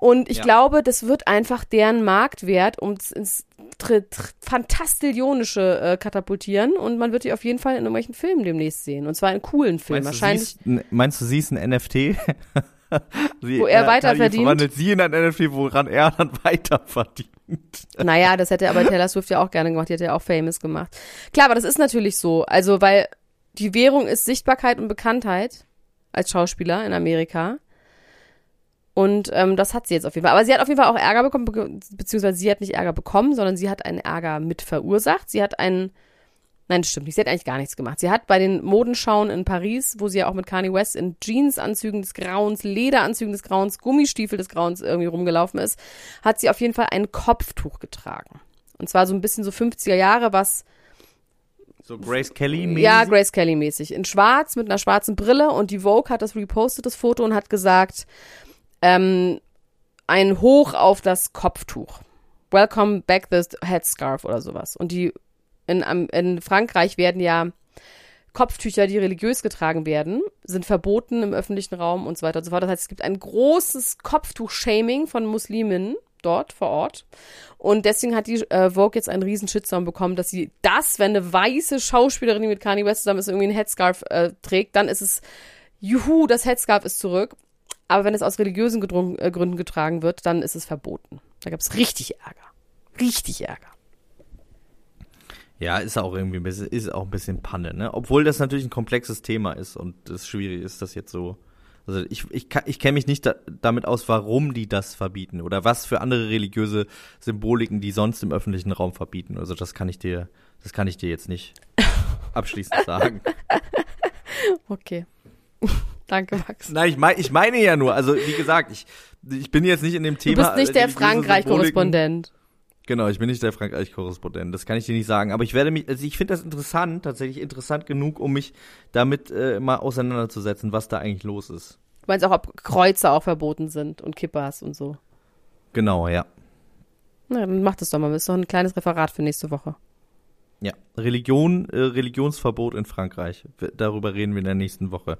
Und ich Ja. glaube, das wird einfach deren Marktwert ums ins tr tr Fantastillionische äh, katapultieren und man wird die auf jeden Fall in irgendwelchen Filmen demnächst sehen. Und zwar in coolen Filmen. Meinst du, Wahrscheinlich. sie ist, n- meinst du, sie ist ein NFT? sie, Wo er äh, weiter Kanye verdient? Verwandelt sie in ein NFT, woran er dann weiter verdient. Naja, das hätte aber Taylor Swift ja auch gerne gemacht. Die hat ja auch Famous gemacht. Klar, aber das ist natürlich so. Also, weil die Währung ist Sichtbarkeit und Bekanntheit als Schauspieler in Amerika. Und ähm, das hat sie jetzt auf jeden Fall. Aber sie hat auf jeden Fall auch Ärger bekommen, be beziehungsweise sie hat nicht Ärger bekommen, sondern sie hat einen Ärger mit verursacht. Sie hat einen, nein, das stimmt nicht, sie hat eigentlich gar nichts gemacht. Sie hat bei den Modenschauen in Paris, wo sie ja auch mit Kanye West in Jeansanzügen des Grauens, Lederanzügen des Grauens, Gummistiefel des Grauens irgendwie rumgelaufen ist, hat sie auf jeden Fall ein Kopftuch getragen. Und zwar so ein bisschen so 50er Jahre, was So Grace Kelly mäßig. ja, Grace Kelly mäßig. In schwarz, mit einer schwarzen Brille und die Vogue hat das repostet, das Foto, und hat gesagt, ähm, ein Hoch auf das Kopftuch. Welcome back the headscarf oder sowas. Und die, in, in Frankreich werden ja Kopftücher, die religiös getragen werden, sind verboten im öffentlichen Raum und so weiter und so fort. Das heißt, es gibt ein großes Kopftuch-Shaming von Musliminnen dort vor Ort. Und deswegen hat die äh, Vogue jetzt einen riesen Shitstorm bekommen, dass sie das, wenn eine weiße Schauspielerin, die mit Kanye West zusammen ist, irgendwie einen Headscarf äh, trägt, dann ist es, juhu, das Headscarf ist zurück. Aber wenn es aus religiösen äh, Gründen getragen wird, dann ist es verboten. Da gab es richtig Ärger. Richtig Ärger. Ja, ist auch irgendwie ein bisschen, ist auch ein bisschen Panne, ne? Obwohl das natürlich ein komplexes Thema ist und es schwierig ist, das jetzt so. Also ich, ich, ich kenne mich nicht da, damit aus, warum die das verbieten oder was für andere religiöse Symboliken die sonst im öffentlichen Raum verbieten. Also das kann ich dir, das kann ich dir jetzt nicht abschließend sagen. Okay. Danke, Max. Nein, ich meine, ich meine ja nur, also wie gesagt, ich, ich bin jetzt nicht in dem Du Thema. bist nicht der religiöse Symboliken. Frankreich-Korrespondent. Genau, ich bin nicht der Frankreich-Korrespondent, das kann ich dir nicht sagen. Aber ich werde mich, also ich finde das interessant, tatsächlich interessant genug, um mich damit äh, mal auseinanderzusetzen, was da eigentlich los ist. Du meinst auch, ob Kreuze auch verboten sind und Kippas und so. Genau, ja. Na, dann mach das doch mal. Das ist doch ein kleines Referat für nächste Woche. Ja. Religion, äh, Religionsverbot in Frankreich. Darüber reden wir in der nächsten Woche.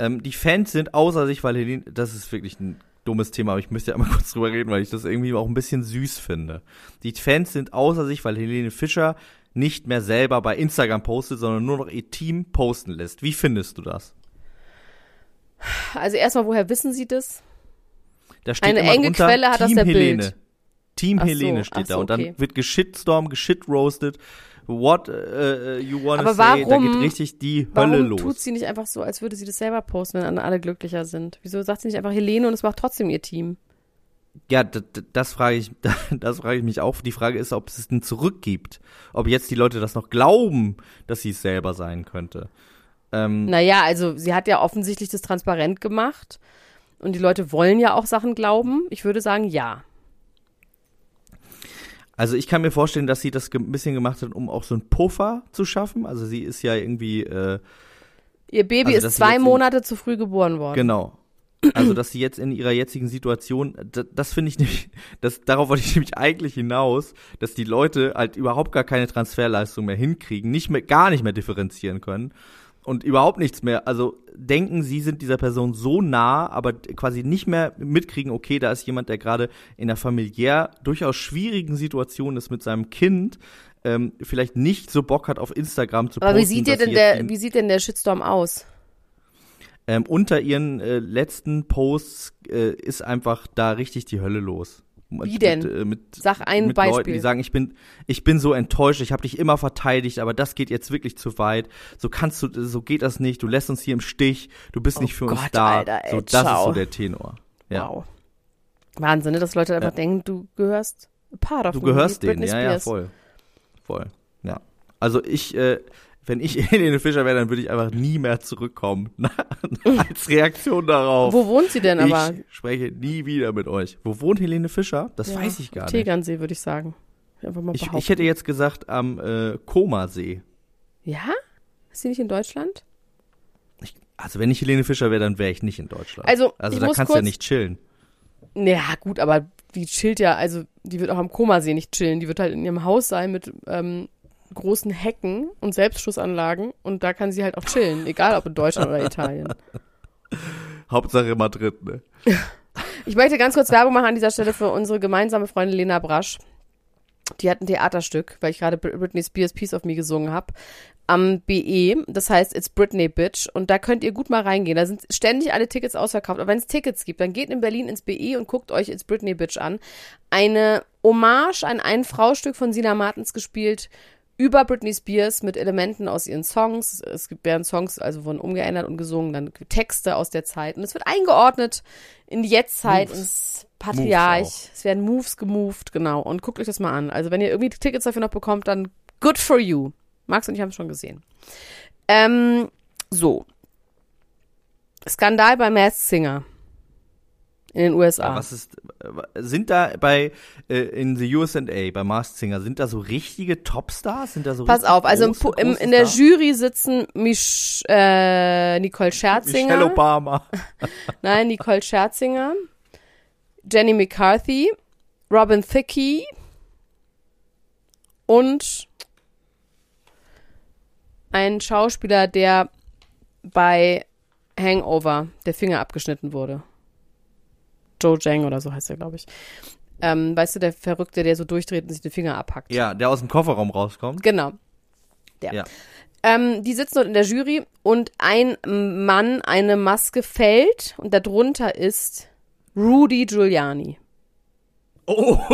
Ähm, die Fans sind außer sich, weil Helene, das ist wirklich ein dummes Thema, aber ich möchte ja mal kurz drüber reden, weil ich das irgendwie auch ein bisschen süß finde. Die Fans sind außer sich, weil Helene Fischer nicht mehr selber bei Instagram postet, sondern nur noch ihr Team posten lässt. Wie findest du das? Also erstmal, woher wissen Sie das? Da steht Eine enge drunter, Quelle hat das Team der Helene. Bild. Team Ach so, Helene steht ach da so, und dann okay. wird geschitstorm, geschitroastet. What uh, you wanna Aber say? Da warum- geht richtig die Hölle Warum los. tut sie nicht einfach so, als würde sie das selber posten, wenn alle glücklicher sind? Wieso sagt sie nicht einfach Helene und es macht trotzdem ihr Team? Ja, d- d- das frage ich, das frage ich mich auch. Die Frage ist, ob es denn zurückgibt. Ob jetzt die Leute das noch glauben, dass sie es selber sein könnte. Ähm, Naja, also sie hat ja offensichtlich das transparent gemacht und die Leute wollen ja auch Sachen glauben. Ich würde sagen, ja. Also ich kann mir vorstellen, dass sie das ein bisschen gemacht hat, um auch so einen Puffer zu schaffen. Also sie ist ja irgendwie, äh, Ihr Baby Also, ist zwei Monate zu früh geboren worden. genau. Also dass sie jetzt in ihrer jetzigen Situation, das, das finde ich nämlich, das, darauf wollte ich nämlich eigentlich hinaus, dass die Leute halt überhaupt gar keine Transferleistung mehr hinkriegen, nicht mehr, gar nicht mehr differenzieren können und überhaupt nichts mehr, also denken, sie sind dieser Person so nah, aber quasi nicht mehr mitkriegen, okay, da ist jemand, der gerade in einer familiär durchaus schwierigen Situation ist mit seinem Kind, ähm, vielleicht nicht so Bock hat, auf Instagram zu Aber posten. wie sieht, ihr denn der, wie sieht denn der Shitstorm aus? ähm, unter ihren äh, letzten Posts äh, ist einfach da richtig die Hölle los. Mit- Wie denn? Mit, äh, mit, Sag ein mit Beispiel. Leuten, die sagen, ich bin, ich bin so enttäuscht, ich habe dich immer verteidigt, aber das geht jetzt wirklich zu weit. So kannst du, so geht das nicht. Du lässt uns hier im Stich. Du bist Oh nicht für uns Gott, da. Alter, ey, so, das ist so der Tenor. Ja. Wow. Wahnsinn, ne, dass Leute einfach Ja. denken, du gehörst part of Du gehörst denen, ja, ja, voll. Voll. Ja. Also ich, äh, wenn ich Helene Fischer wäre, dann würde ich einfach nie mehr zurückkommen. Als Reaktion darauf. Wo wohnt sie denn aber? Ich spreche nie wieder mit euch. Wo wohnt Helene Fischer? Das Ja, weiß ich gar nicht. Tegernsee, würde ich sagen. Einfach mal Ich, ich hätte jetzt gesagt am äh, Komasee. ja? Ist sie nicht in Deutschland? Ich, also wenn ich Helene Fischer wäre, dann wäre ich nicht in Deutschland. Also, also da kannst du ja nicht chillen. Ja, gut, aber die chillt ja, also die wird auch am Komasee nicht chillen. Die wird halt in ihrem Haus sein mit ähm, großen Hecken und Selbstschussanlagen und da kann sie halt auch chillen, egal ob in Deutschland oder Italien. Hauptsache Madrid, ne? Ich möchte ganz kurz Werbung machen an dieser Stelle für unsere gemeinsame Freundin Lena Brasch. Die hat ein Theaterstück, weil ich gerade Br- Britney Spears Piece of Me gesungen habe, am BE. Das heißt, It's Britney Bitch. Und da könnt ihr gut mal reingehen. Da sind ständig alle Tickets ausverkauft. Aber wenn es Tickets gibt, dann geht in Berlin ins BE und guckt euch It's Britney Bitch an. Eine Hommage an ein Fraustück von Sina Martens gespielt über Britney Spears mit Elementen aus ihren Songs. Es gibt werden Songs, also wurden umgeändert und gesungen, dann Texte aus der Zeit. Und es wird eingeordnet in die Jetztzeit, Moves. ins Patriarch. Es werden Moves gemoved, genau. Und guckt euch das mal an. Also wenn ihr irgendwie Tickets dafür noch bekommt, dann good for you. Max und ich haben es schon gesehen. Ähm, so. Skandal bei Masked Singer. In den USA. Was ist, sind da bei, äh, in the USA, bei Masked Singer, sind da so richtige Topstars? Sind da so Pass auf, also im, große, im, in der? Jury sitzen Mich, äh, Nicole Michelle Scherzinger. Obama. Nein, Nicole Scherzinger. Jenny McCarthy. Robin Thicke. Und ein Schauspieler, der bei Hangover der Finger abgeschnitten wurde. Joe Jang oder so heißt er, glaube ich. Ähm, weißt du, der Verrückte, der so durchdreht und sich den Finger abhackt. Ja, der aus dem Kofferraum rauskommt. Genau. Der. Ja. Ähm, die sitzen dort in der Jury und ein Mann, eine Maske fällt und darunter ist Rudy Giuliani. Oh.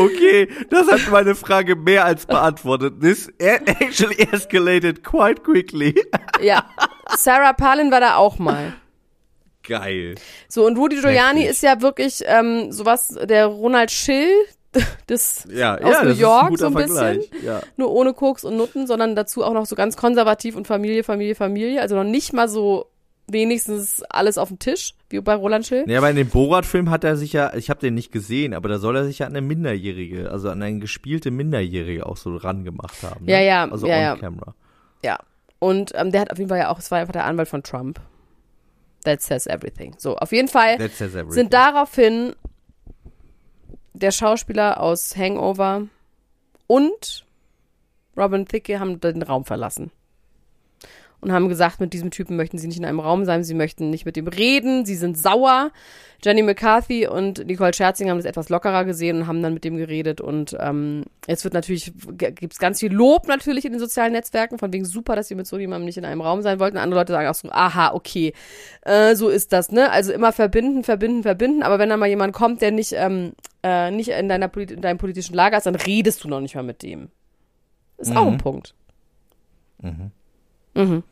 okay, das hat meine Frage mehr als beantwortet. This actually escalated quite quickly. Ja. Sarah Palin war da auch mal. Geil. So, und Rudy Giuliani Heftig. ist ja wirklich ähm, sowas, der Ronald Schill des, Ja, aus ja, New das ist York ein guter so ein Vergleich. bisschen. Ja. Nur ohne Koks und Nutten, sondern dazu auch noch so ganz konservativ und Familie, Familie, Familie. Also noch nicht mal so wenigstens alles auf dem Tisch, wie bei Roland Schill. Ja, aber in dem Borat-Film hat er sich ja, ich habe den nicht gesehen, aber da soll er sich ja an eine Minderjährige, also an eine gespielte Minderjährige auch so rangemacht haben. Ne? Ja, ja, Also ja, on ja. camera. Ja. Und ähm, der hat auf jeden Fall ja auch, es war einfach der Anwalt von Trump. That says everything. So, auf jeden Fall sind daraufhin der Schauspieler aus Hangover und Robin Thicke haben den Raum verlassen. Und haben gesagt, mit diesem Typen möchten sie nicht in einem Raum sein, sie möchten nicht mit ihm reden, sie sind sauer. Jenny McCarthy und Nicole Scherzing haben das etwas lockerer gesehen und haben dann mit dem geredet. Und ähm, jetzt wird natürlich, gibt es ganz viel Lob natürlich in den sozialen Netzwerken, von wegen super, dass sie mit so jemandem nicht in einem Raum sein wollten. Andere Leute sagen auch so, aha, okay, äh, so ist das, ne? Also immer verbinden, verbinden, verbinden. Aber wenn dann mal jemand kommt, der nicht, ähm, äh, nicht in, deiner, Polit- in deinem politischen Lager ist, dann redest du noch nicht mal mit dem. Ist auch ein Mhm. Punkt.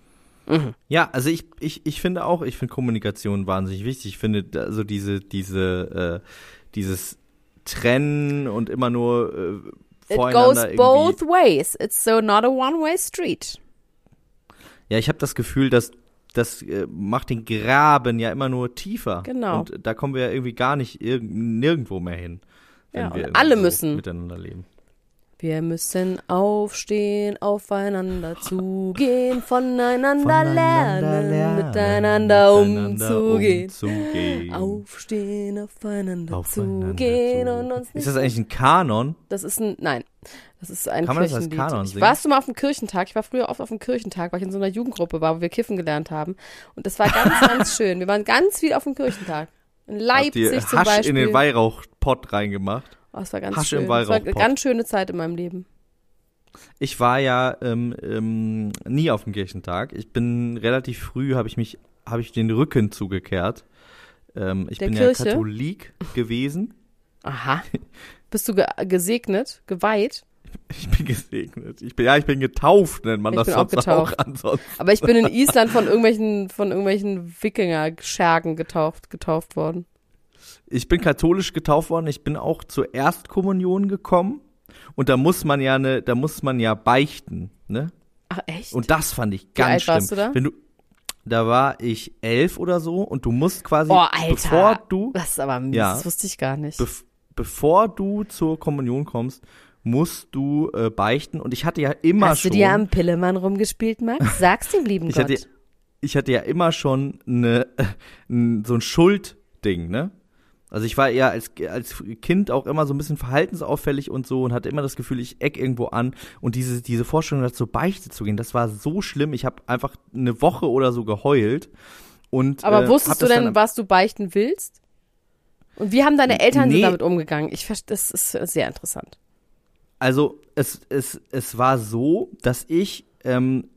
Ja, also ich, ich, ich finde auch, ich finde Kommunikation wahnsinnig wichtig. Ich finde also diese, diese, äh, dieses Trennen und immer nur äh, It goes voreinander both ways. It's so not a one-way street. Ja, ich habe das Gefühl, dass das äh, macht den Graben ja immer nur tiefer. Genau. Und da kommen wir ja irgendwie gar nicht irg nirgendwo mehr hin. wenn Ja, wir und alle so müssen. miteinander leben. Wir müssen aufstehen, aufeinander zugehen, voneinander, Voneinander lernen, lernen, miteinander miteinander umzugehen. umzugehen. Aufstehen, aufeinander, Aufeinander zugehen zu- und uns nicht. Ist das eigentlich ein Kanon? Das ist ein, nein, das ist ein Kann man das als Kirchenlied. Kanon ich, singen? warst du mal auf dem Kirchentag? Ich war früher oft auf dem Kirchentag, weil ich in so einer Jugendgruppe war, wo wir Kiffen gelernt haben. Und das war ganz, ganz schön. Wir waren ganz viel auf dem Kirchentag. In Habt Leipzig ihr zum Hasch Beispiel. in den Weihrauchpott reingemacht? Oh, das war ganz Hasch im schön. Das war eine ganz schöne Zeit in meinem Leben. Ich war ja ähm, ähm, nie auf dem Kirchentag. Ich bin relativ früh, habe ich mich, habe ich den Rücken zugekehrt. Ähm, ich Der bin Kirche? ja Katholik gewesen. Aha. Bist du ge gesegnet, geweiht? Ich bin gesegnet. Ich bin, ja, ich bin getauft, nennt man Ich das bin auch sonst auch, getauft. ansonsten. Aber ich bin in Island von irgendwelchen, von irgendwelchen Wikinger-Schergen getauft, getauft worden. Ich bin katholisch getauft worden. Ich bin auch zur Erstkommunion gekommen. Und da muss man ja ne, da muss man ja beichten, ne? Ach, echt? Und das fand ich ganz alt schlimm. warst du da? Wenn du, da war ich elf oder so und du musst quasi, oh, Alter. bevor du, das ist aber mies, Ja. das wusste ich gar nicht. bev bevor du zur Kommunion kommst, musst du äh, beichten. Und ich hatte ja immer Hast schon, du dir am Pillemann rumgespielt, Max? Sag's dem lieben ich Gott. hatte, ich hatte ja immer schon eine, n- so ein Schuldding, ne? Also ich war eher als, als Kind auch immer so ein bisschen verhaltensauffällig und so und hatte immer das Gefühl, ich eck irgendwo an. Und diese, diese Vorstellung, da zur Beichte zu gehen, das war so schlimm. Ich habe einfach eine Woche oder so geheult. Und, aber äh, wusstest du denn, was du beichten willst? Und wie haben deine Eltern Nee. damit umgegangen? Ich das ist sehr interessant. Also es, es, es war so, dass ich ähm,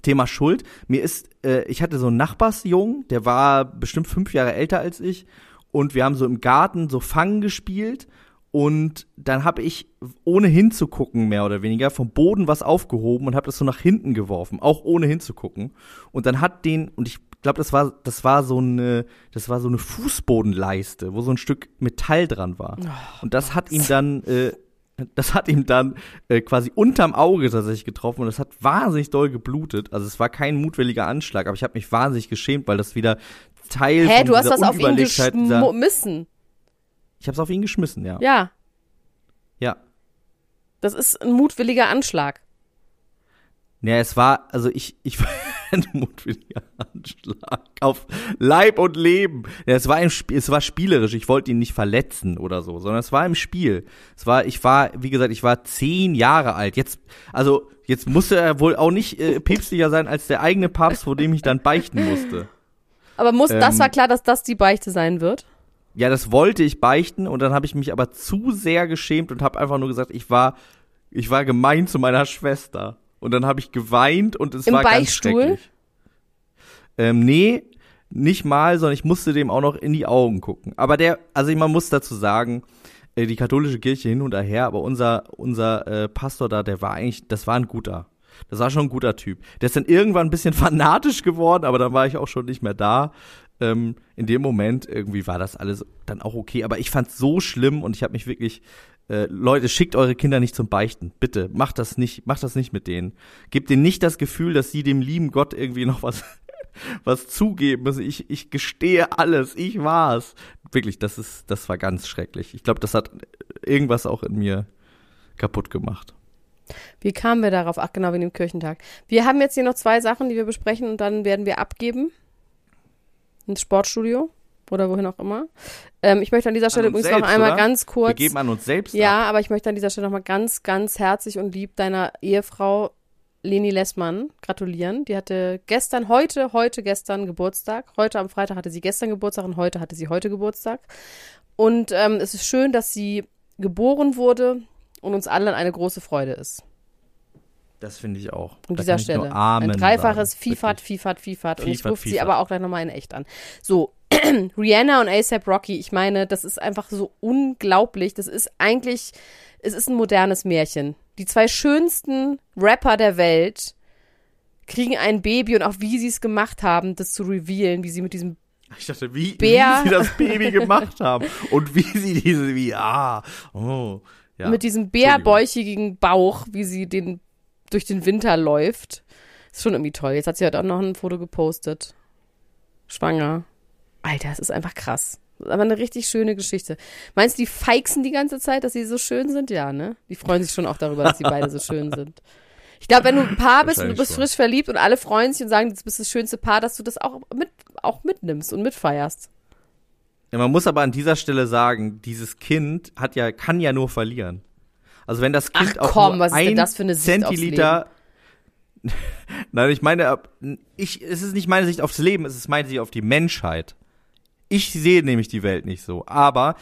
Thema Schuld, mir ist, äh, ich hatte so einen Nachbarsjungen, der war bestimmt fünf Jahre älter als ich und wir haben so im Garten so Fangen gespielt und dann habe ich, ohne hinzugucken mehr oder weniger, vom Boden was aufgehoben und habe das so nach hinten geworfen, auch ohne hinzugucken. Und dann hat den, und ich glaube, das war, das war so eine, das war so eine Fußbodenleiste, wo so ein Stück Metall dran war. und das hat ihm dann, äh, das hat ihm dann äh, quasi unterm Auge tatsächlich getroffen und das hat wahnsinnig doll geblutet. Also es war kein mutwilliger Anschlag, aber ich habe mich wahnsinnig geschämt, weil das wieder Teil Hä, von du hast was auf ihn geschmissen. Ich habe es auf ihn geschmissen, ja. Ja, Ja. das ist ein mutwilliger Anschlag. Ja, es war, also ich, ich war ein mutwilliger Anschlag auf Leib und Leben. Ja, es war ein Spiel, es war spielerisch. Ich wollte ihn nicht verletzen oder so, sondern es war im Spiel. Es war, ich war, wie gesagt, ich war zehn Jahre alt. Jetzt, also jetzt musste er wohl auch nicht äh, päpstlicher sein als der eigene Papst, vor dem ich dann beichten musste. Aber muss, das Ähm, war klar, dass das die Beichte sein wird? Ja, das wollte ich beichten und dann habe ich mich aber zu sehr geschämt und habe einfach nur gesagt, ich war, ich war gemein zu meiner Schwester. Und dann habe ich geweint und es Im war ganz Beichtstuhl? schrecklich. Ähm, nee, nicht mal, sondern ich musste dem auch noch in die Augen gucken. Aber der, also man muss dazu sagen, äh, die katholische Kirche hin und her, aber unser, unser äh, Pastor da, der war eigentlich, das war ein guter. Das war schon ein guter Typ. Der ist dann irgendwann ein bisschen fanatisch geworden, aber dann war ich auch schon nicht mehr da. Ähm, in dem Moment irgendwie war das alles dann auch okay, aber ich fand's so schlimm und ich habe mich wirklich äh, Leute, schickt eure Kinder nicht zum Beichten. Bitte, macht das nicht, macht das nicht mit denen. Gebt denen nicht das Gefühl, dass sie dem lieben Gott irgendwie noch was was zugeben müssen. Ich, ich gestehe alles, ich war's. Wirklich, das ist, das war ganz schrecklich. Ich glaube, das hat irgendwas auch in mir kaputt gemacht. Wie kamen wir darauf? Ach, genau, wegen dem Kirchentag. Wir haben jetzt hier noch zwei Sachen, die wir besprechen und dann werden wir abgeben. Ins Sportstudio oder wohin auch immer. Ähm, ich möchte an dieser Stelle uns übrigens noch selbst, einmal oder? ganz kurz. Wir geben an uns selbst Ja, ab. aber ich möchte an dieser Stelle nochmal ganz, ganz herzlich und lieb deiner Ehefrau Leni Lessmann gratulieren. Die hatte gestern, heute, heute, gestern Geburtstag. Heute am Freitag hatte sie gestern Geburtstag und heute hatte sie heute Geburtstag. Und ähm, es ist schön, dass sie geboren wurde und uns allen eine große Freude ist. Das finde ich auch. An dieser Stelle. Ein dreifaches. Fifat, Wirklich. Fifat, Fifat. Und ich Fifat, rufe sie Fifat. aber auch gleich nochmal in echt an. So, Rihanna und ASAP Rocky, ich meine, das ist einfach so unglaublich. Das ist eigentlich, es ist ein modernes Märchen. Die zwei schönsten Rapper der Welt kriegen ein Baby und auch wie sie es gemacht haben, das zu revealen, wie sie mit diesem Ich dachte, wie, Bär. wie sie das Baby gemacht haben und wie sie diese, wie, ah, oh, ja. mit diesem bärbäuchigen Bauch, wie sie den durch den Winter läuft. Ist schon irgendwie toll. Jetzt hat sie heute auch noch ein Foto gepostet. Schwanger. Alter, es ist einfach krass. Das ist aber eine richtig schöne Geschichte. Meinst du, die feixen die ganze Zeit, dass sie so schön sind? Ja, ne? Die freuen sich schon auch darüber, dass sie beide so schön sind. Ich glaube, wenn du ein Paar bist und du bist schon. frisch verliebt und alle freuen sich und sagen, du bist das schönste Paar, dass du das auch, mit, auch mitnimmst und mitfeierst. Ja, man muss aber an dieser Stelle sagen, dieses Kind hat ja, kann ja nur verlieren. Also wenn das Kind Ach auch komm, nur was ist denn ein das für eine Sicht aufs Zentiliter Nein, ich meine, ich, es ist nicht meine Sicht aufs Leben, es ist meine Sicht auf die Menschheit. Ich sehe nämlich die Welt nicht so. Aber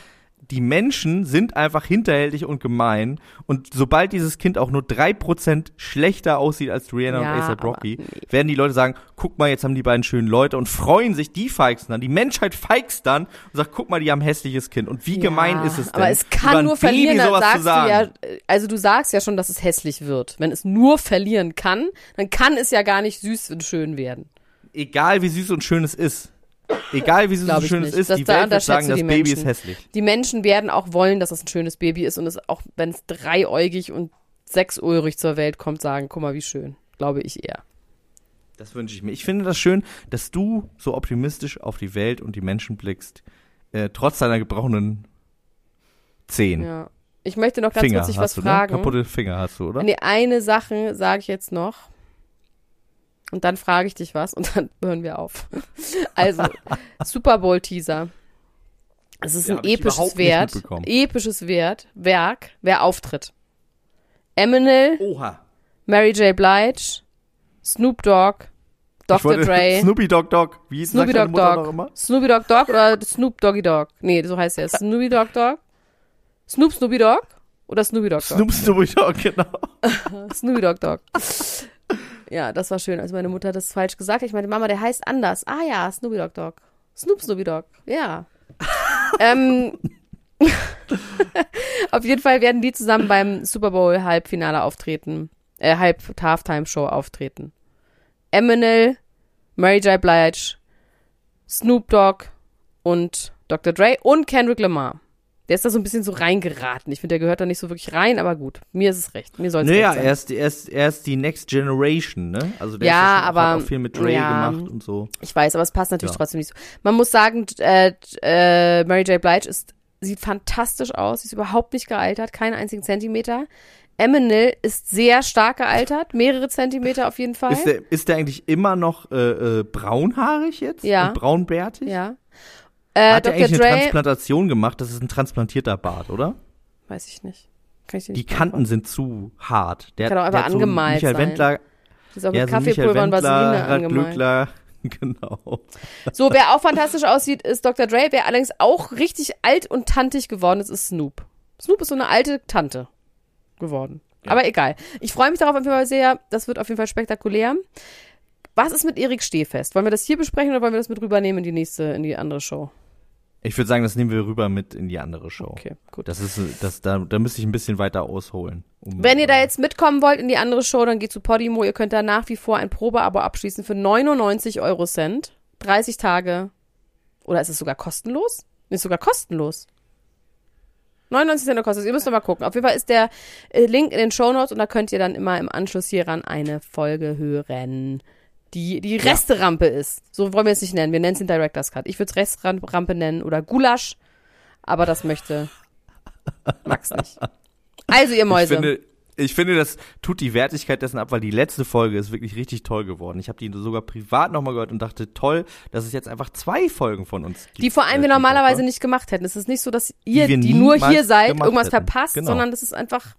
die Menschen sind einfach hinterhältig und gemein. Und sobald dieses Kind auch nur 3% schlechter aussieht als Rihanna Ja, und ASAP Rocky, nee. werden die Leute sagen, guck mal, jetzt haben die beiden schönen Leute und freuen sich, die feixen dann. Die Menschheit feixt dann und sagt, guck mal, die haben ein hässliches Kind. Und wie gemein ist es denn? Aber es kann nur Baby verlieren, dann sagst zu sagen? du ja, also du sagst ja schon, dass es hässlich wird. Wenn es nur verlieren kann, dann kann es ja gar nicht süß und schön werden. Egal wie süß und schön es ist. Egal wie und ich schön es ist, Das- die Welt wird sagen, das Baby ist hässlich. Die Menschen werden auch wollen, dass es ein schönes Baby ist und es auch, wenn es dreieugig und sechsohrig zur Welt kommt, sagen, guck mal, wie schön. Glaube ich eher. Das wünsche ich mir. Ich finde das schön, dass du so optimistisch auf die Welt und die Menschen blickst, äh, trotz deiner gebrochenen Zehen. Ja. Ich möchte noch ganz Finger kurz was du, fragen. ne? Kaputte Finger hast du, oder? Nee, eine Sache sage ich jetzt noch. Und dann frage ich dich was und dann hören wir auf. Also, Super Bowl Teaser. Es ist Ja, ein episches Wert. Episches Wert, Werk, wer auftritt. Eminem, Oha. Mary J. Blige, Snoop Dogg, Dr. wollte- Dre, Snoopy Dogg Dogg. Wie Snoopy sagt deine Dogg Dogg. Snoopy Dogg Dogg oder Snoop Doggy Dogg? Nee, so heißt er. Snoopy Dogg Dogg? Snoop Snoopy Dogg? Oder Snoopy Dogg Dogg? Snoop Snoopy Dogg, genau. Snoopy Dogg Dogg. Ja, das war schön, als meine Mutter das falsch gesagt hat. Ich meinte, Mama, der heißt anders. Ah ja, Snoopy Dogg Dogg. Snoop Snoopy Dogg. Ja. ähm, auf jeden Fall werden die zusammen beim Super Bowl Halbfinale auftreten. Äh, Halb Halftime Show auftreten. Eminem, Mary J. Blige, Snoop Dogg und Dr. Dre und Kendrick Lamar. Der ist da so ein bisschen so reingeraten. Ich finde, der gehört da nicht so wirklich rein, aber gut. Mir ist es recht. Mir soll es Naja, recht sein. er ist, er, ist, er ist die Next Generation, ne? Also der Ja, ist schon, aber- hat auch viel mit Dre ja. gemacht und so. Ich weiß, aber es passt natürlich Ja. trotzdem nicht so. Man muss sagen, äh, äh, Mary J. Blige ist, sieht fantastisch aus. Sie ist überhaupt nicht gealtert, keinen einzigen Zentimeter. Eminem ist sehr stark gealtert, mehrere Zentimeter auf jeden Fall. Ist der, ist der eigentlich immer noch äh, äh, braunhaarig jetzt? Ja. Und braunbärtig? ja. Äh, Hat er eigentlich eine Dre, Transplantation gemacht? Das ist ein transplantierter Bart, oder? weiß ich nicht. Kann ich dir Die nicht Kanten beantworten. sind zu hart. Der, Kann auch der einfach hat so angemalt Michael sein. Wendler, Die ist auch ja, mit so Michael Kaffeepulver und Vaseline angemalt. Glückler, genau. So, wer auch fantastisch aussieht, ist Dr. Dre. Wer allerdings auch richtig alt und tantig geworden ist, ist Snoop. Snoop ist so eine alte Tante geworden. Aber egal. Ich freue mich darauf auf jeden Fall sehr. Das wird auf jeden Fall spektakulär. Was ist mit Erik Stehfest? Wollen wir das hier besprechen oder wollen wir das mit rübernehmen in die nächste, in die andere Show? Ich würde sagen, das nehmen wir rüber mit in die andere Show. Okay, gut. Das ist, das, da, da müsste ich ein bisschen weiter ausholen. um- Wenn ihr da jetzt mitkommen wollt in die andere Show, dann geht zu Podimo. Ihr könnt da nach wie vor ein Probeabo abschließen für 99 Euro Cent. 30 Tage. Oder ist es sogar kostenlos? Ist sogar kostenlos. 99 Cent kostet es. Ihr müsst noch mal gucken. Auf jeden Fall ist der äh, Link in den Shownotes und da könnt ihr dann immer im Anschluss hieran eine Folge hören, die die Resterampe ist. So wollen wir es nicht nennen. Wir nennen es den Director's Cut. Ich würde es Resterampe nennen oder Gulasch, aber das möchte Max nicht. Also ihr ich Mäuse. finde, ich finde, das tut die Wertigkeit dessen ab, weil die letzte Folge ist wirklich richtig toll geworden. Ich habe die sogar privat nochmal gehört und dachte, toll, dass es jetzt einfach zwei Folgen von uns gibt. Die vor allem äh, wir die normalerweise nicht gemacht hätten. Es ist nicht so, dass ihr, wir die, nur hier seid, irgendwas hätten. verpasst, Genau. sondern das ist einfach,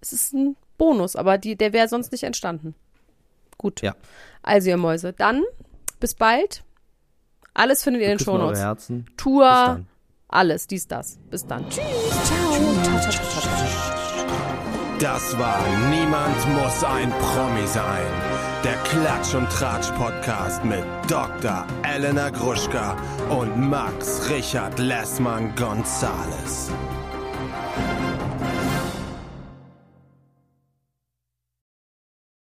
es ist ein Bonus, aber die, der wäre sonst nicht entstanden. Gut. Ja. Also ihr Mäuse, dann bis bald. Alles findet ihr in den Shownotes. Herzen. Bis Tour, dann. alles, dies, das. Bis dann. Tschüss. Das war Niemand muss ein Promi sein. Der Klatsch und Tratsch Podcast mit Dr. Elena Gruschka und Max Richard Lessmann Gonzales.